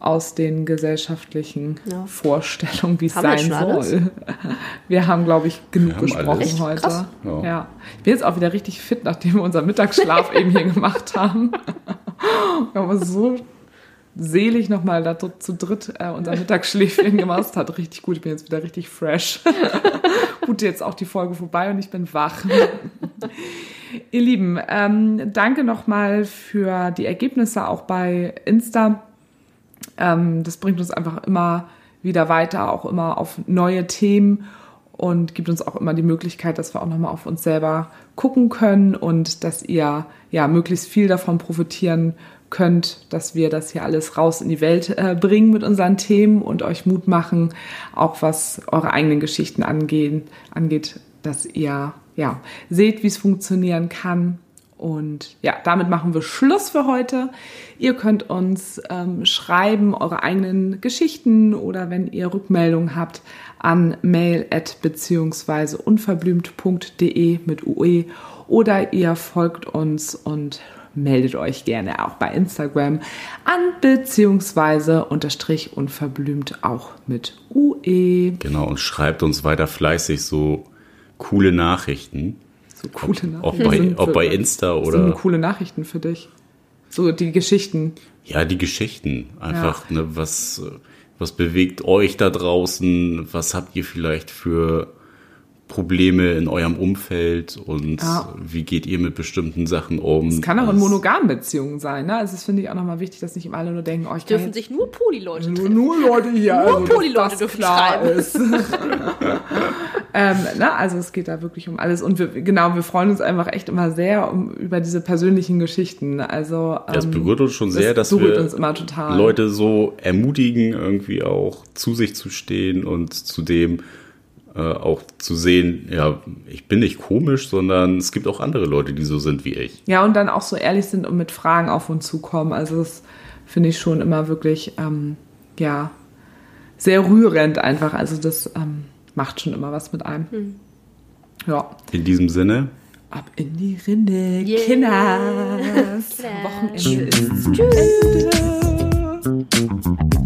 aus den gesellschaftlichen Ja. Vorstellungen, wie es sein schon alles? soll. Wir haben, glaube ich, genug gesprochen alles. Heute. Ja. Ja. Ich bin jetzt auch wieder richtig fit, nachdem wir unseren Mittagsschlaf eben hier gemacht haben. Uns so selig nochmal da zu zu dritt äh, unser Mittagsschläfchen gemacht. Hat richtig gut, ich bin jetzt wieder richtig fresh. gut, jetzt auch die Folge vorbei und ich bin wach. Ihr Lieben, ähm, danke nochmal für die Ergebnisse auch bei Insta. Ähm, das bringt uns einfach immer wieder weiter, auch immer auf neue Themen und gibt uns auch immer die Möglichkeit, dass wir auch nochmal auf uns selber gucken können und dass ihr ja möglichst viel davon profitieren könnt, dass wir das hier alles raus in die Welt äh, bringen mit unseren Themen und euch Mut machen, auch was eure eigenen Geschichten angehen, angeht, dass ihr ja seht, wie es funktionieren kann und ja, damit machen wir Schluss für heute. Ihr könnt uns ähm, schreiben, eure eigenen Geschichten oder wenn ihr Rückmeldungen habt an mail at beziehungsweise unverblümt.de mit UE oder ihr folgt uns und meldet euch gerne auch bei Instagram an beziehungsweise unterstrich unverblümt auch mit UE. Genau, und schreibt uns weiter fleißig so coole Nachrichten. So coole Nachrichten. bei, sind ob für- bei Insta sind oder coole Nachrichten für dich. So die Geschichten. ja, die Geschichten. Einfach, ne, was, was bewegt euch da draußen? Was habt ihr vielleicht für Probleme in eurem Umfeld und Ja. wie geht ihr mit bestimmten Sachen um? Es kann auch in Das- monogamen Beziehungen sein. Ne? Also das finde ich auch nochmal wichtig, dass nicht immer alle nur denken, oh, ich Dürfen sich nur Poly-Leute nur, treffen. nur Leute hier, Nur also, dass Polyleute das dürfen klar schreiben. ist. ähm, ne? Also es geht da wirklich um alles. Und wir, genau, wir freuen uns einfach echt immer sehr um, über diese persönlichen Geschichten. Also Das ähm, berührt uns schon sehr, dass berührt wir uns immer total. Leute so ermutigen, irgendwie auch zu sich zu stehen und zudem äh, auch zu sehen, ja, ich bin nicht komisch, sondern es gibt auch andere Leute, die so sind wie ich. Ja, und dann auch so ehrlich sind und mit Fragen auf uns zukommen. Also das finde ich schon immer wirklich, ähm, ja, sehr rührend einfach. Also das ähm, macht schon immer was mit einem. Ja. In diesem Sinne, Ab in die Rinne, Yeah. Kinders. Wochenende ist Ende.